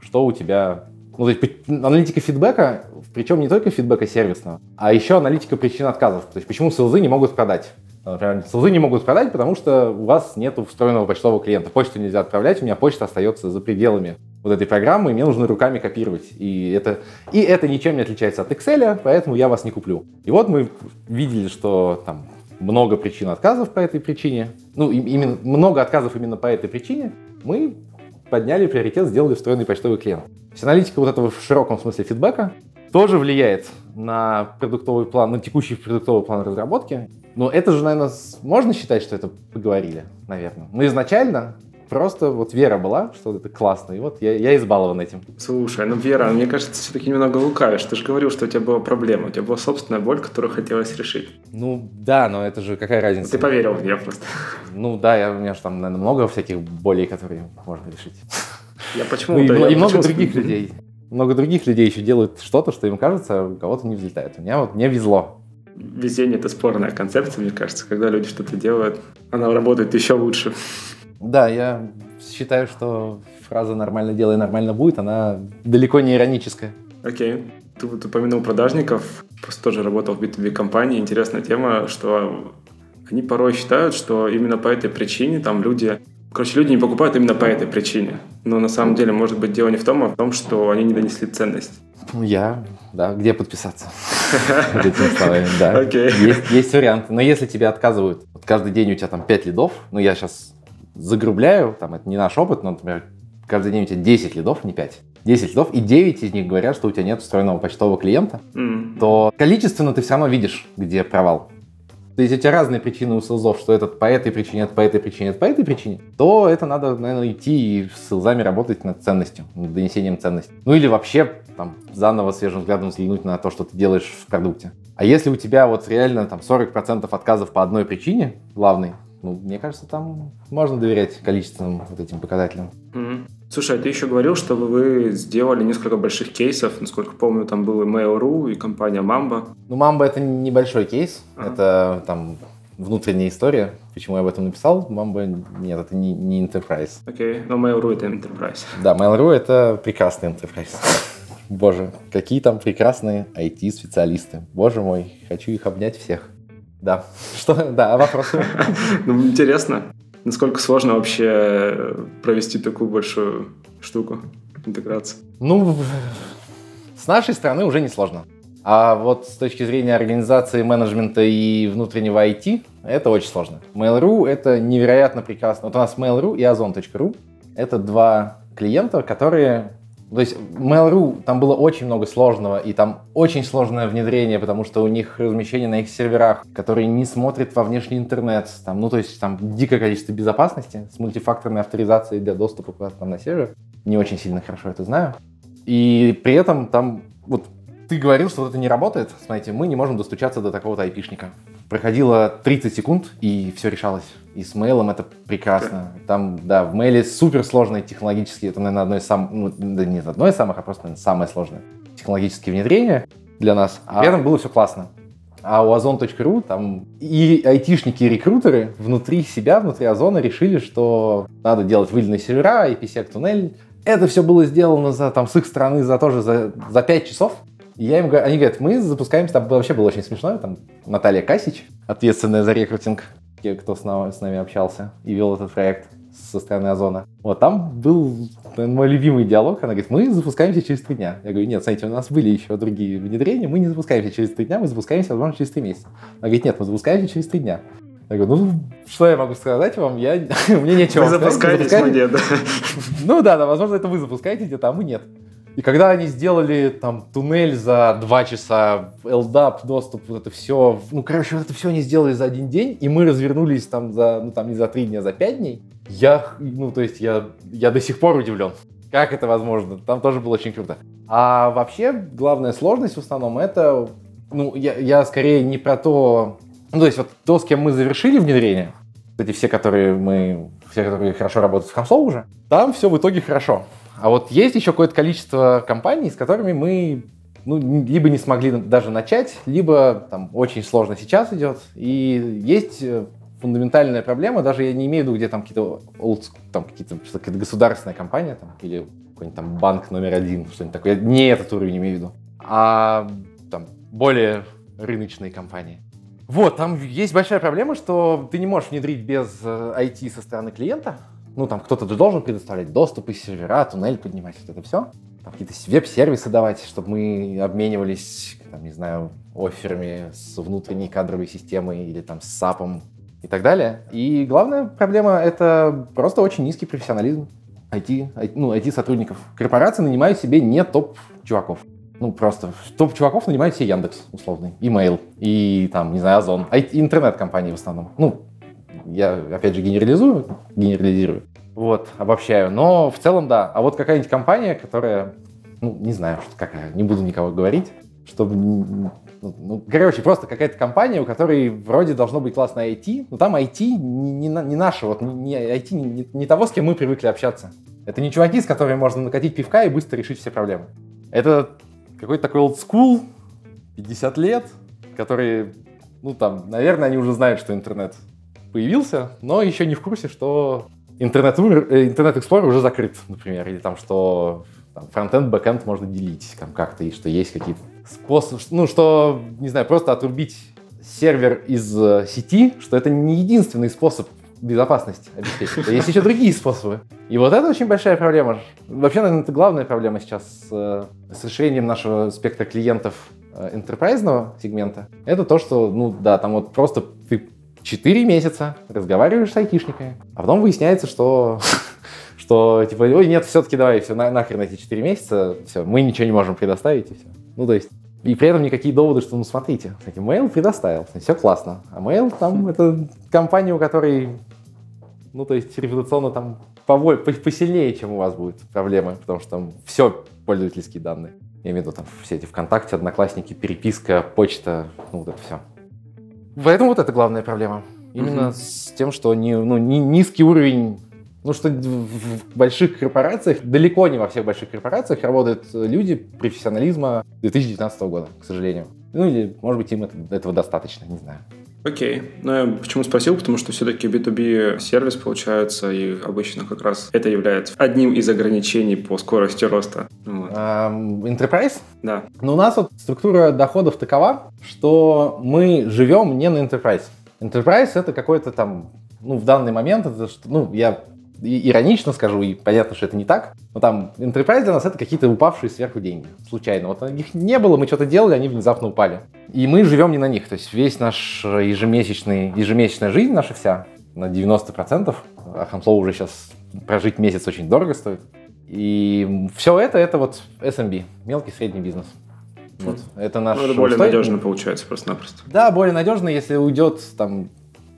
что у тебя... Ну, то есть аналитика фидбэка, причем не только фидбэка сервисного, а еще аналитика причин отказов. То есть почему селзы не могут продать. Например, селзы не могут продать, потому что у вас нет встроенного почтового клиента. Почту нельзя отправлять, у меня почта остается за пределами вот этой программы, и мне нужно руками копировать. И это, и это ничем не отличается от Excel, поэтому я вас не куплю. И вот мы видели, что там много причин отказов по этой причине. Ну, именно много отказов именно по этой причине. Мы подняли приоритет, сделали встроенный почтовый клиент. То аналитика вот этого в широком смысле фидбэка тоже влияет на продуктовый план, на текущий продуктовый план разработки. Но это же, наверное, можно считать, что это поговорили, наверное. Но изначально просто вот вера была, что это классно, и вот я, я избалован этим. Слушай, ну Вера, мне кажется, все-таки немного лукавишь. Ты же говорил, что у тебя была проблема, у тебя была собственная боль, которую хотелось решить. Ну да, но это же какая разница? Ты поверил, я просто. Ну да, я, у меня же там, наверное, много всяких болей, которые можно решить. Я почему? Ну, и, я и много других людей. Много других людей еще делают что-то, что им кажется, а у кого-то не взлетает. У меня вот мне везло. Везение – это спорная концепция, мне кажется. Когда люди что-то делают, она работает еще лучше. Да, я считаю, что фраза «нормально делай, нормально будет», она далеко не ироническая. Окей. Ты вот упомянул продажников, просто тоже работал в B2B компании. Интересная тема, что они порой считают, что именно по этой причине там люди... Короче, люди не покупают именно по этой причине. Но на самом деле, может быть, дело не в том, а в том, что они не донесли ценность. Ну, я, да, где подписаться? Окей. Есть, есть варианты. Но если тебе отказывают, вот каждый день у тебя там 5 лидов, ну, я сейчас загрубляю, там, это не наш опыт, но, например, каждый день у тебя 10 лидов, не 5. 10 лидов, и 9 из них говорят, что у тебя нет встроенного почтового клиента, М. то количественно ты все равно видишь, где провал. То есть у тебя разные причины у селзов, что этот по этой причине, это по этой причине, это по этой причине, то это надо, наверное, идти и с селзами работать над ценностью, над донесением ценности. Ну или вообще там заново свежим взглядом взглянуть на то, что ты делаешь в продукте. А если у тебя вот реально там 40% отказов по одной причине главной, ну, мне кажется, там можно доверять количественным вот этим показателям. Мгм. Слушай, а ты еще говорил, что вы сделали несколько больших кейсов. Насколько помню, там был и Mail.ru, и компания Mamba. Ну, Мамба это небольшой кейс, Ага. это там внутренняя история. Почему я об этом написал? Мамба нет, это не, не enterprise. Окей, но Mail.ru это Enterprise. Да, Mail.ru это прекрасный enterprise. Боже, какие там прекрасные IT-специалисты. Боже мой, хочу их обнять всех. Да. Что? Да, а вопрос? Ну, интересно, насколько сложно вообще провести такую большую штуку, интеграцию. Ну, с нашей стороны уже не сложно. А вот с точки зрения организации менеджмента и внутреннего IT, это очень сложно. Mail.ru это невероятно прекрасно. Вот у нас Mail.ru и Ozon.ru это два клиента, которые... То есть Mail.ru там было очень много сложного, и там очень сложное внедрение, потому что у них размещение на их серверах, которые не смотрят во внешний интернет. Там, ну, то есть там дикое количество безопасности с мультифакторной авторизацией для доступа куда-то там на сервер. Не очень сильно хорошо это знаю. И при этом там, вот ты говорил, что вот это не работает. Смотрите, мы не можем достучаться до такого-то айпишника. Проходило 30 секунд, и все решалось. И с мейлом это прекрасно. Там, да, в мейле суперсложные технологические, это, наверное, одно из самых, ну, да не одно из самых, а просто, наверное, самое сложное технологические внедрения для нас. А при этом было все классно. А у Озон.ру там и айтишники, и рекрутеры внутри себя, внутри Озона решили, что надо делать выделенные сервера, IPsec туннель. Это все было сделано за, там, с их стороны за тоже за, за 5 часов. И я им говорю, они говорят, мы запускаемся, там вообще было очень смешно, там Наталья Касич, ответственная за рекрутинг, кто с нами, с нами общался и вел этот проект со стороны Озона. Вот там был наверное, мой любимый диалог. Она говорит, мы запускаемся через три дня. Я говорю, нет, смотрите, у нас были еще другие внедрения, мы не запускаемся через три дня, мы запускаемся, возможно, через три месяца. Она говорит, нет, мы запускаемся через три дня. Я говорю, ну, что я могу сказать вам? Я, мне нечего Вы запускаетесь, мы нет. Ну да, да, возможно, это вы запускаете где-то, а мы нет. И когда они сделали там туннель за два часа, LDAP, доступ, вот это все, ну, короче, вот это все они сделали за один день, и мы развернулись там за, ну, там не за три дня, а за пять дней, я, ну, то есть я, я до сих пор удивлен. Как это возможно? Там тоже было очень круто. А вообще, главная сложность в основном это, ну, я, я скорее не про то, ну, то есть вот то, с кем мы завершили внедрение, эти все, которые мы, все, которые хорошо работают в Хамсол уже, там все в итоге хорошо. А вот есть еще какое-то количество компаний, с которыми мы ну, либо не смогли даже начать, либо там очень сложно сейчас идет. И есть э, фундаментальная проблема, даже я не имею в виду, где там какие-то old, там какие-то какая-то государственная компания там, или какой-нибудь там банк номер один, что-нибудь такое. Я не этот уровень имею в виду, а там более рыночные компании. Вот, там есть большая проблема, что ты не можешь внедрить без э, IT со стороны клиента. Ну, там кто-то же должен предоставлять доступ из сервера, туннель поднимать, вот это все. Там какие-то веб-сервисы давать, чтобы мы обменивались, там, не знаю, офферами с внутренней кадровой системой или там с САПом и так далее. И главная проблема — это просто очень низкий профессионализм IT, ну, IT-сотрудников. Корпорации нанимают себе не топ-чуваков. Ну, просто топ-чуваков нанимает себе Яндекс, условный, имейл, и там, не знаю, Озон. Интернет-компании в основном. Ну, я, опять же, генерализую, генерализирую. Вот, обобщаю. Но в целом, да. А вот какая-нибудь компания, которая, ну, не знаю, какая, не буду никого говорить, чтобы... Ну, ну, короче, просто какая-то компания, у которой вроде должно быть классное IT, но там IT не, не, не наше, вот не, IT не, не того, с кем мы привыкли общаться. Это не чуваки, с которыми можно накатить пивка и быстро решить все проблемы. Это какой-то такой old school, 50 лет, которые, ну там, наверное, они уже знают, что интернет появился, но еще не в курсе, что интернет, Internet Explorer уже закрыт, например, или там, что там, фронтенд, бэкенд можно делить там как-то, и что есть какие-то способы, ну, что, не знаю, просто отрубить сервер из э, сети, что это не единственный способ безопасности обеспечить. Есть еще другие способы. И вот это очень большая проблема. Вообще, наверное, это главная проблема сейчас э, с расширением нашего спектра клиентов enterprise сегмента. Это то, что, ну да, там вот просто ты 4 месяца разговариваешь с айтишниками, а потом выясняется, что что типа, ой, нет, все-таки давай, все, на, нахрен эти 4 месяца, все, мы ничего не можем предоставить, и все. Ну, то есть, и при этом никакие доводы, что, ну, смотрите, кстати, Mail предоставил, все классно, а Mail там, это компания, у которой, ну, то есть, репутационно там поволь, посильнее, чем у вас будет проблемы, потому что там все пользовательские данные. Я имею в виду там все эти ВКонтакте, Одноклассники, переписка, почта, ну, вот это все. Поэтому вот это главная проблема. Именно угу. с тем, что не, ну, не, низкий уровень ну, что в больших корпорациях, далеко не во всех больших корпорациях работают люди профессионализма 2019 года, к сожалению. Ну, или, может быть, им это, этого достаточно, не знаю. Окей. Ну, я почему спросил, потому что все-таки B2B сервис получается, и обычно как раз это является одним из ограничений по скорости роста. Вот. Enterprise? Да. Но у нас вот структура доходов такова, что мы живем не на Enterprise. Enterprise это какой-то там, ну, в данный момент, это, ну, я иронично скажу, и понятно, что это не так, но там Enterprise для нас это какие-то упавшие сверху деньги, случайно. Вот их не было, мы что-то делали, они внезапно упали. И мы живем не на них, то есть весь наш ежемесячный, ежемесячная жизнь наша вся, на 90%, а Хамслоу уже сейчас прожить месяц очень дорого стоит. И все это, это вот SMB, мелкий средний бизнес. Вот. Это наш... Ну, это более стоит... надежно получается просто-напросто. Да, более надежно, если уйдет там,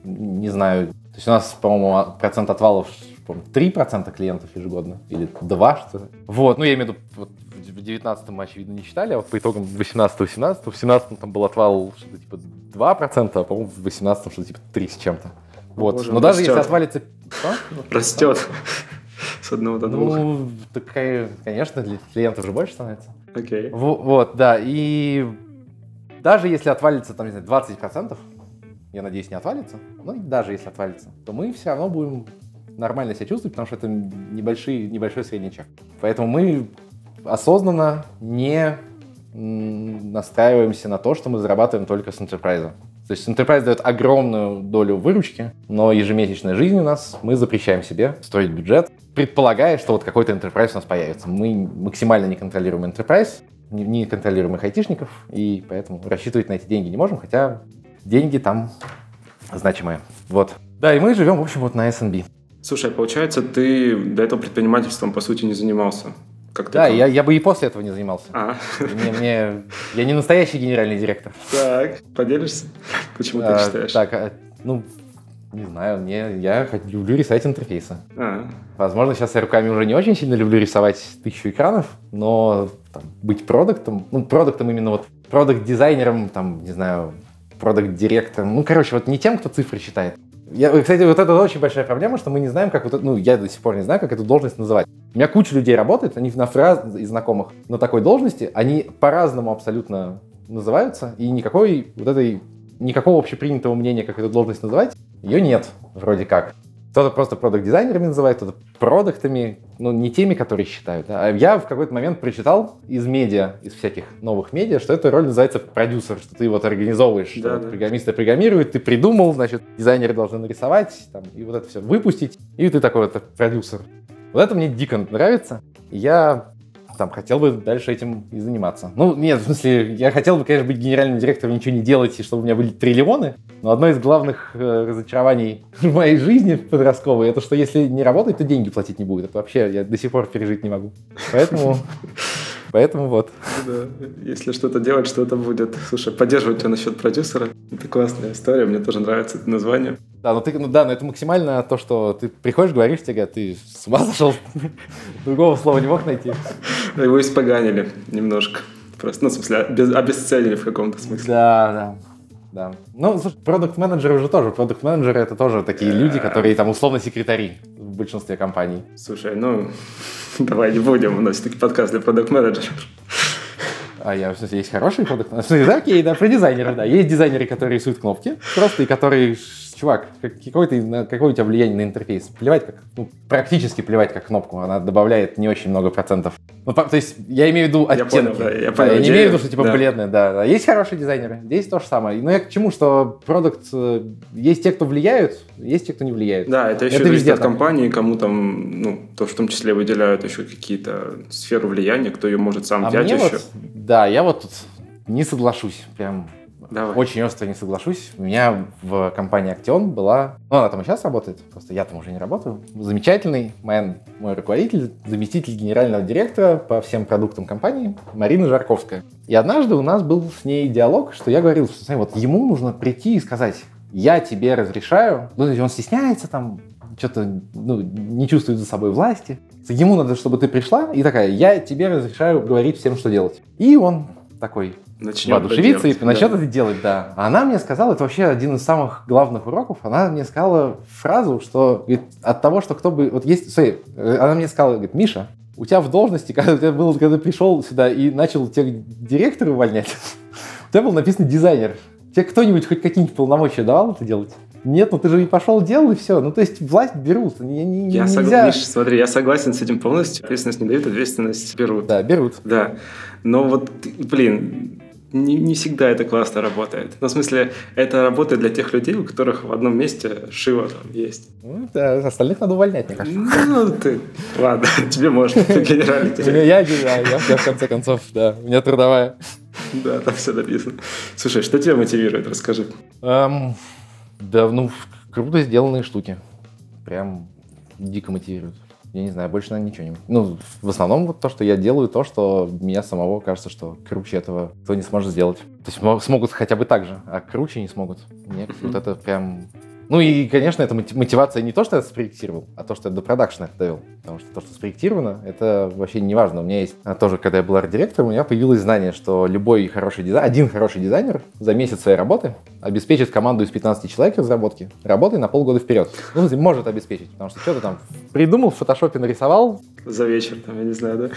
не знаю, то есть у нас, по-моему, процент отвалов помню, 3% клиентов ежегодно, или 2, что ли. Вот, ну я имею в виду, вот, в 19 мы, очевидно, не считали, а вот по итогам 18-18, в 17 там был отвал что-то типа 2%, а, по-моему, в 18 что-то типа 3 с чем-то. Вот, Боже, но даже растет. если отвалится... Что? Растет. С одного до двух. Ну, такая, конечно, для клиентов же больше становится. Окей. Okay. Вот, да, и даже если отвалится, там, не знаю, 20%, я надеюсь, не отвалится, но даже если отвалится, то мы все равно будем нормально себя чувствовать, потому что это небольшой, небольшой средний чек. Поэтому мы осознанно не настраиваемся на то, что мы зарабатываем только с Enterprise. То есть Enterprise дает огромную долю выручки, но ежемесячная жизнь у нас, мы запрещаем себе строить бюджет, предполагая, что вот какой-то Enterprise у нас появится. Мы максимально не контролируем Enterprise, не, контролируем их айтишников, и поэтому рассчитывать на эти деньги не можем, хотя деньги там значимые. Вот. Да, и мы живем, в общем, вот на SNB. Слушай, а получается, ты до этого предпринимательством, по сути, не занимался? Как да, я, я бы и после этого не занимался. А. Мне, мне, я не настоящий генеральный директор. Так, поделишься? Почему а, ты считаешь? Так, а, ну, не знаю, мне, я люблю рисовать интерфейсы. А. Возможно, сейчас я руками уже не очень сильно люблю рисовать тысячу экранов, но там, быть продуктом, ну, продуктом именно вот, продукт-дизайнером, там, не знаю, продукт-директором, ну, короче, вот не тем, кто цифры считает, я, кстати, вот это очень большая проблема, что мы не знаем, как вот, ну, я до сих пор не знаю, как эту должность называть. У меня куча людей работает, они на фраз из знакомых на такой должности, они по-разному абсолютно называются, и никакой вот этой, никакого общепринятого мнения, как эту должность называть, ее нет, вроде как. Кто-то просто продукт-дизайнерами называет, кто-то продуктами, ну, не теми, которые считают. А я в какой-то момент прочитал из медиа, из всяких новых медиа, что эта роль называется продюсер, что ты вот организовываешь, да, что да. программисты программируют, ты придумал, значит, дизайнеры должны нарисовать, там, и вот это все выпустить, и ты такой вот продюсер. Вот это мне дико нравится. Я там хотел бы дальше этим и заниматься. Ну, нет, в смысле, я хотел бы, конечно, быть генеральным директором, ничего не делать, и чтобы у меня были триллионы, но одно из главных э, разочарований в моей жизни подростковой, это что если не работать, то деньги платить не будет. Это вообще я до сих пор пережить не могу. Поэтому Поэтому вот. Да, если что-то делать, что-то будет. Слушай, поддерживать тебя насчет продюсера. Это классная история, мне тоже нравится это название. Да, ну ты, ну да, но это максимально то, что ты приходишь, говоришь, тебе говорят, ты с ума сошел, другого слова не мог найти. Его испоганили немножко. Просто, ну, в смысле, обесценили в каком-то смысле. Да, да. Да. Ну, слушай, продукт-менеджеры уже тоже. Продукт-менеджеры это тоже такие люди, которые там условно секретари в большинстве компаний. Слушай, ну, давай не будем, у нас все-таки подкаст для продукт-менеджеров. А я, в смысле, есть хорошие продукты? Да, окей, да, про дизайнеров, да. Есть дизайнеры, которые рисуют кнопки, просто и которые чувак, какое, ты, какое у тебя влияние на интерфейс? Плевать как, ну, практически плевать как кнопку, она добавляет не очень много процентов. Ну, то есть я имею в виду оттенки. Я, понял, да, я, понял, я не имею в виду, что типа да. бледные, да, да. Есть хорошие дизайнеры, здесь то же самое. Но я к чему, что продукт, э, есть те, кто влияют, есть те, кто не влияет. Да, это еще это везде от компании, кому там, ну, то в том числе выделяют еще какие-то сферы влияния, кто ее может сам а взять еще. Вот, да, я вот тут не соглашусь, прям Давай. Очень остро не соглашусь. У меня в компании Актион была... Ну, она там и сейчас работает, просто я там уже не работаю. Замечательный мой, мой руководитель, заместитель генерального директора по всем продуктам компании Марина Жарковская. И однажды у нас был с ней диалог, что я говорил, что вот ему нужно прийти и сказать, я тебе разрешаю. Ну, он стесняется там, что-то ну, не чувствует за собой власти. Ему надо, чтобы ты пришла и такая, я тебе разрешаю говорить всем, что делать. И он такой, начнет воодушевиться и начнет да. это делать, да. А она мне сказала, это вообще один из самых главных уроков, она мне сказала фразу, что говорит, от того, что кто бы... Вот есть... Смотри, она мне сказала, говорит, Миша, у тебя в должности, когда, у тебя был, когда ты пришел сюда и начал тех директора увольнять, у тебя был написан дизайнер. Тебе кто-нибудь хоть какие-нибудь полномочия давал это делать? Нет, ну ты же и пошел, делал, и все. Ну, то есть власть берут. Не, не, я нельзя... сог... Миш, смотри, я согласен с этим полностью. Ответственность не дают, ответственность берут. Да, берут. Да. Но вот, блин, не, не всегда это классно работает. Ну, в смысле, это работает для тех людей, у которых в одном месте шива там есть. Ну, да, остальных надо увольнять, мне кажется. Ну, ты, ладно, тебе можно, ты генеральный Я, я, я, в конце концов, да, у меня трудовая. Да, там все написано. Слушай, что тебя мотивирует, расскажи. Да, ну, круто сделанные штуки. Прям дико мотивируют. Я не знаю, больше, наверное, ничего не... Ну, в основном вот то, что я делаю, то, что меня самого кажется, что круче этого кто не сможет сделать. То есть смогут хотя бы так же, а круче не смогут. Мне вот это прям ну и, конечно, это мотивация не то, что я спроектировал, а то, что я до продакшена это довел. Потому что то, что спроектировано, это вообще не важно. У меня есть а, тоже, когда я был арт-директором, у меня появилось знание, что любой хороший дизайнер, один хороший дизайнер за месяц своей работы обеспечит команду из 15 человек разработки работой на полгода вперед. Ну, может обеспечить, потому что что-то там придумал, в фотошопе нарисовал. За вечер, там, я не знаю, да?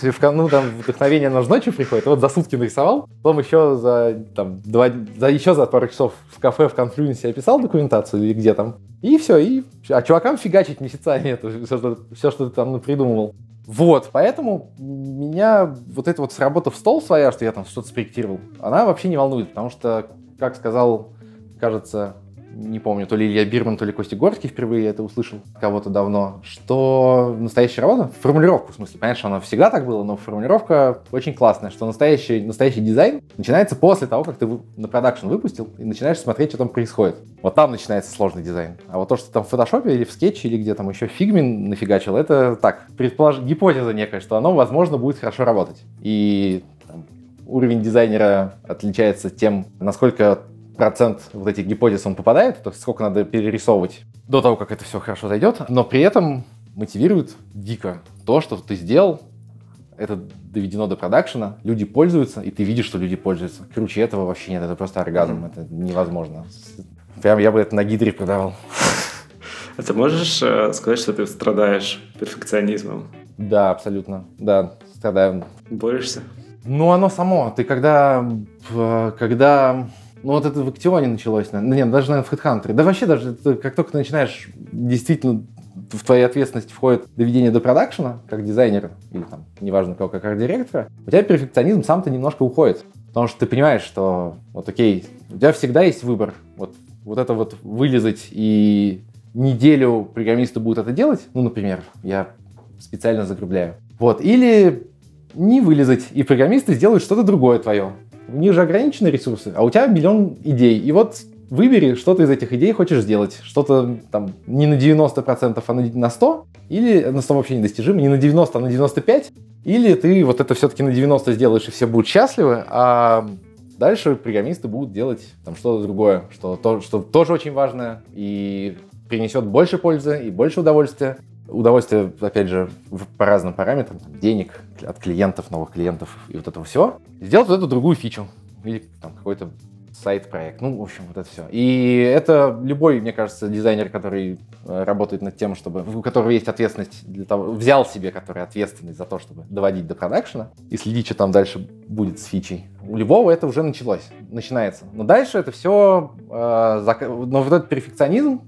В, ну, там, вдохновение на ночью приходит, вот за сутки нарисовал, потом еще за, там, два, за, еще за пару часов в кафе в конфлюенсе описал документ, документацию или где там. И все, и а чувакам фигачить месяцами это все, что, все, что ты там придумывал. Вот, поэтому меня вот эта вот работа в стол своя, что я там что-то спроектировал, она вообще не волнует, потому что, как сказал, кажется, не помню, то ли Илья Бирман, то ли Костя Горский впервые это услышал кого-то давно, что настоящая работа, формулировку, в смысле, что она всегда так была, но формулировка очень классная, что настоящий, настоящий дизайн начинается после того, как ты на продакшн выпустил и начинаешь смотреть, что там происходит. Вот там начинается сложный дизайн. А вот то, что там в фотошопе или в скетче, или где там еще фигме нафигачил, это так, предполож... гипотеза некая, что оно, возможно, будет хорошо работать. И уровень дизайнера отличается тем, насколько процент вот этих гипотез он попадает, то есть сколько надо перерисовывать до того, как это все хорошо зайдет, но при этом мотивирует дико то, что ты сделал, это доведено до продакшена, люди пользуются, и ты видишь, что люди пользуются. Круче этого вообще нет, это просто оргазм, это невозможно. Прям я бы это на гидре продавал. А ты можешь э, сказать, что ты страдаешь перфекционизмом? Да, абсолютно. Да, страдаю. Борешься? Ну, оно само. Ты когда, когда ну вот это в Актионе началось, ну нет, даже, наверное, в HeadHunter. Да вообще даже, как только ты начинаешь действительно в твоей ответственности входит доведение до продакшена, как дизайнера, или там, неважно кого, как арт-директора, у тебя перфекционизм сам-то немножко уходит. Потому что ты понимаешь, что вот окей, у тебя всегда есть выбор. Вот, вот это вот вылезать и неделю программисты будут это делать, ну, например, я специально загрубляю. Вот, или не вылезать, и программисты сделают что-то другое твое у них же ограничены ресурсы, а у тебя миллион идей. И вот выбери, что ты из этих идей хочешь сделать. Что-то там не на 90%, а на 100, или на 100 вообще недостижимо, не на 90, а на 95, или ты вот это все-таки на 90 сделаешь, и все будут счастливы, а дальше программисты будут делать там что-то другое, что, то, что тоже очень важное и принесет больше пользы и больше удовольствия. Удовольствие, опять же, по разным параметрам, там, денег от клиентов, новых клиентов и вот этого всего. Сделать вот эту другую фичу или там какой-то сайт-проект. Ну, в общем, вот это все. И это любой, мне кажется, дизайнер, который э, работает над тем, чтобы... У которого есть ответственность для того... Взял себе, который ответственность за то, чтобы доводить до продакшена и следить, что там дальше будет с фичей. У любого это уже началось, начинается. Но дальше это все... Э, зак... Но вот этот перфекционизм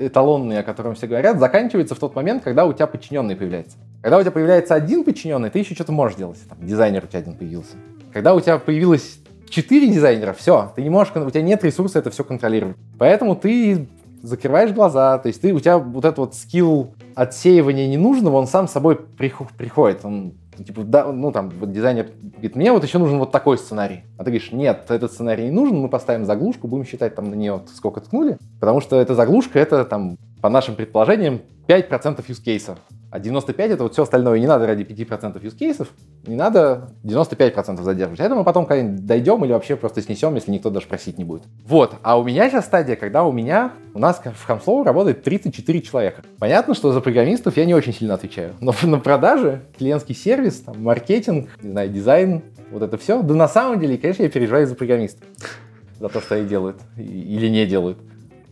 эталонный, о котором все говорят, заканчивается в тот момент, когда у тебя подчиненный появляется. Когда у тебя появляется один подчиненный, ты еще что-то можешь делать. Там, дизайнер у тебя один появился. Когда у тебя появилось четыре дизайнера, все, ты не можешь, у тебя нет ресурса это все контролировать. Поэтому ты закрываешь глаза, то есть ты, у тебя вот этот вот скилл отсеивания ненужного, он сам собой приходит, он типа, да, ну там, вот дизайнер говорит, мне вот еще нужен вот такой сценарий. А ты говоришь, нет, этот сценарий не нужен, мы поставим заглушку, будем считать там на нее сколько ткнули, потому что эта заглушка, это там, по нашим предположениям, 5% use кейса. А 95 это вот все остальное. Не надо ради 5% use кейсов, не надо 95% задерживать. Это мы потом когда-нибудь дойдем или вообще просто снесем, если никто даже просить не будет. Вот. А у меня сейчас стадия, когда у меня, у нас в Хамслоу работает 34 человека. Понятно, что за программистов я не очень сильно отвечаю. Но на продаже, клиентский сервис, там, маркетинг, не знаю, дизайн, вот это все. Да на самом деле, конечно, я переживаю за программистов. За то, что они делают или не делают.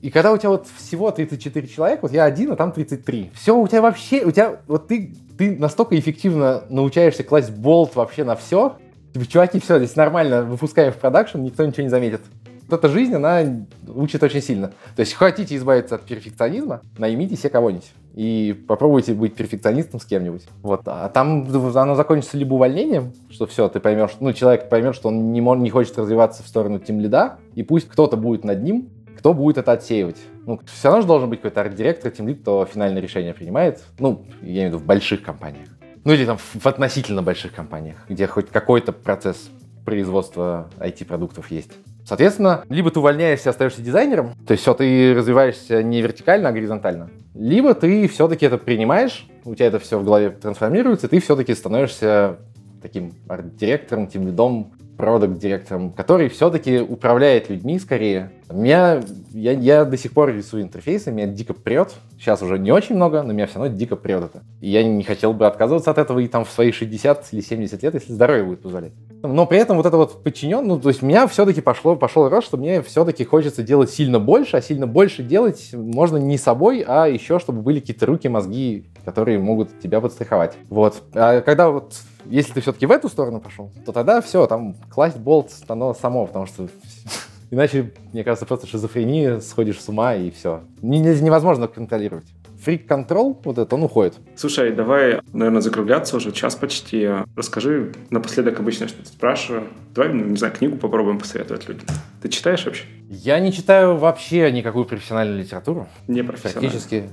И когда у тебя вот всего 34 человека, вот я один, а там 33. Все, у тебя вообще, у тебя, вот ты, ты настолько эффективно научаешься класть болт вообще на все, типа, чуваки, все, здесь нормально, выпускаем в продакшн, никто ничего не заметит. Вот эта жизнь, она учит очень сильно. То есть, хотите избавиться от перфекционизма, наймите себе кого-нибудь и попробуйте быть перфекционистом с кем-нибудь. Вот. А там оно закончится либо увольнением, что все, ты поймешь, ну, человек поймет, что он не, не хочет развиваться в сторону тем лида, и пусть кто-то будет над ним, кто будет это отсеивать? Ну, все равно же должен быть какой-то арт-директор, тем кто финальное решение принимает. Ну, я имею в виду в больших компаниях. Ну, или там в относительно больших компаниях, где хоть какой-то процесс производства IT-продуктов есть. Соответственно, либо ты увольняешься, остаешься дизайнером, то есть все, ты развиваешься не вертикально, а горизонтально. Либо ты все-таки это принимаешь, у тебя это все в голове трансформируется, ты все-таки становишься таким арт-директором, тем лидом, продукт-директором, который все-таки управляет людьми скорее. Меня, я, я до сих пор рисую интерфейсы, меня дико прет. Сейчас уже не очень много, но меня все равно дико прет это. И я не хотел бы отказываться от этого и там в свои 60 или 70 лет, если здоровье будет позволять. Но при этом вот это вот подчинен, ну, то есть меня все-таки пошло, пошел рост, что мне все-таки хочется делать сильно больше, а сильно больше делать можно не собой, а еще, чтобы были какие-то руки, мозги, которые могут тебя подстраховать. Вот. А когда вот если ты все-таки в эту сторону пошел, то тогда все, там класть болт, оно само, потому что иначе, мне кажется, просто шизофрения, сходишь с ума и все. Невозможно контролировать. Фрик-контрол, вот это, он уходит. Слушай, давай, наверное, закругляться уже, час почти. Расскажи напоследок обычно, что ты спрашиваю. Давай, ну, не знаю, книгу попробуем посоветовать людям. Ты читаешь вообще? Я не читаю вообще никакую профессиональную литературу. Не профессиональную? Практически.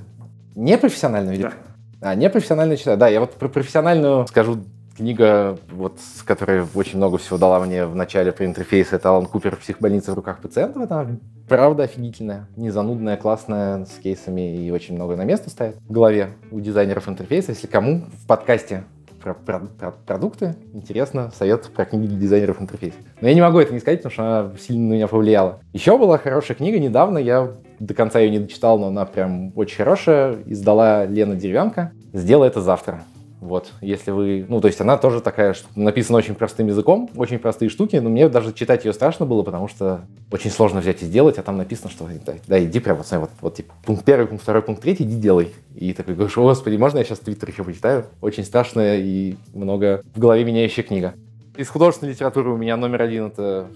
Не профессиональную? Да. А, не профессиональную читаю. Да, я вот про профессиональную скажу Книга, вот, которая очень много всего дала мне в начале про интерфейс, это Алан Купер «Психбольница в руках пациентов». Это правда офигительная, не занудная, классная, с кейсами и очень много на место ставит в голове у дизайнеров интерфейса. Если кому в подкасте про, про, про продукты интересно, совет про книги для дизайнеров интерфейса. Но я не могу это не сказать, потому что она сильно на меня повлияла. Еще была хорошая книга недавно, я до конца ее не дочитал, но она прям очень хорошая. Издала Лена Деревянка. Сделай это завтра. Вот, если вы... Ну, то есть она тоже такая, что написана очень простым языком, очень простые штуки, но мне даже читать ее страшно было, потому что очень сложно взять и сделать, а там написано, что да, да иди прям, вот, вот, вот типа, пункт первый, пункт второй, пункт третий, иди делай. И такой говоришь, господи, можно я сейчас твиттер еще почитаю? Очень страшная и много в голове меняющая книга. Из художественной литературы у меня номер один это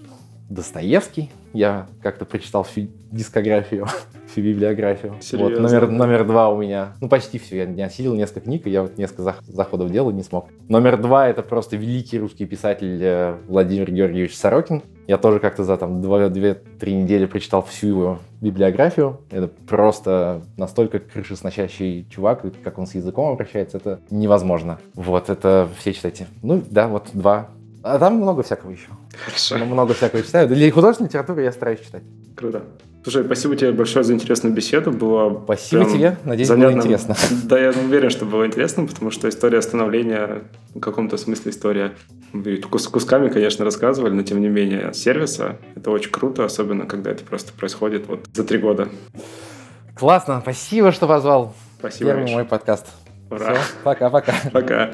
Достоевский. Я как-то прочитал всю дискографию, всю библиографию. Вот, номер, номер два у меня, ну почти все, я не осилил несколько книг, и я вот несколько заходов делал, не смог. Номер два это просто великий русский писатель э, Владимир Георгиевич Сорокин. Я тоже как-то за там 2-2-3 недели прочитал всю его библиографию. Это просто настолько крышесносящий чувак, как он с языком обращается, это невозможно. Вот, это все читайте. Ну да, вот два а там много всякого еще. Хорошо. Много всякого читаю. Для художественной литературы я стараюсь читать. Круто. Слушай, спасибо тебе большое за интересную беседу. Было спасибо тебе. Надеюсь, занятно. было интересно. Да, я уверен, что было интересно, потому что история становления, в каком-то смысле история, кус кусками, конечно, рассказывали, но тем не менее сервиса. Это очень круто, особенно когда это просто происходит вот за три года. Классно, спасибо, что позвал. Спасибо. Первый мой подкаст. Ура. Пока-пока. Пока.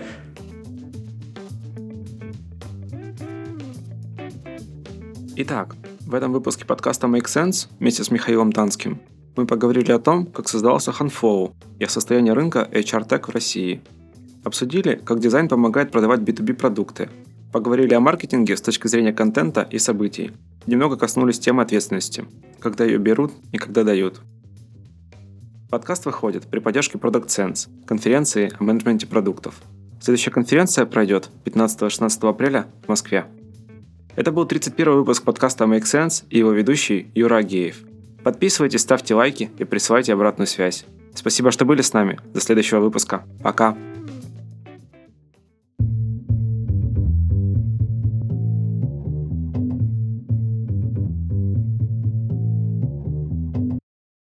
Итак, в этом выпуске подкаста Make Sense вместе с Михаилом Танским мы поговорили о том, как создался Hanflow и о состоянии рынка HR Tech в России. Обсудили, как дизайн помогает продавать B2B продукты. Поговорили о маркетинге с точки зрения контента и событий. Немного коснулись темы ответственности, когда ее берут и когда дают. Подкаст выходит при поддержке Product Sense, конференции о менеджменте продуктов. Следующая конференция пройдет 15-16 апреля в Москве. Это был 31 выпуск подкаста Make Sense и его ведущий Юра Агеев. Подписывайтесь, ставьте лайки и присылайте обратную связь. Спасибо, что были с нами. До следующего выпуска. Пока.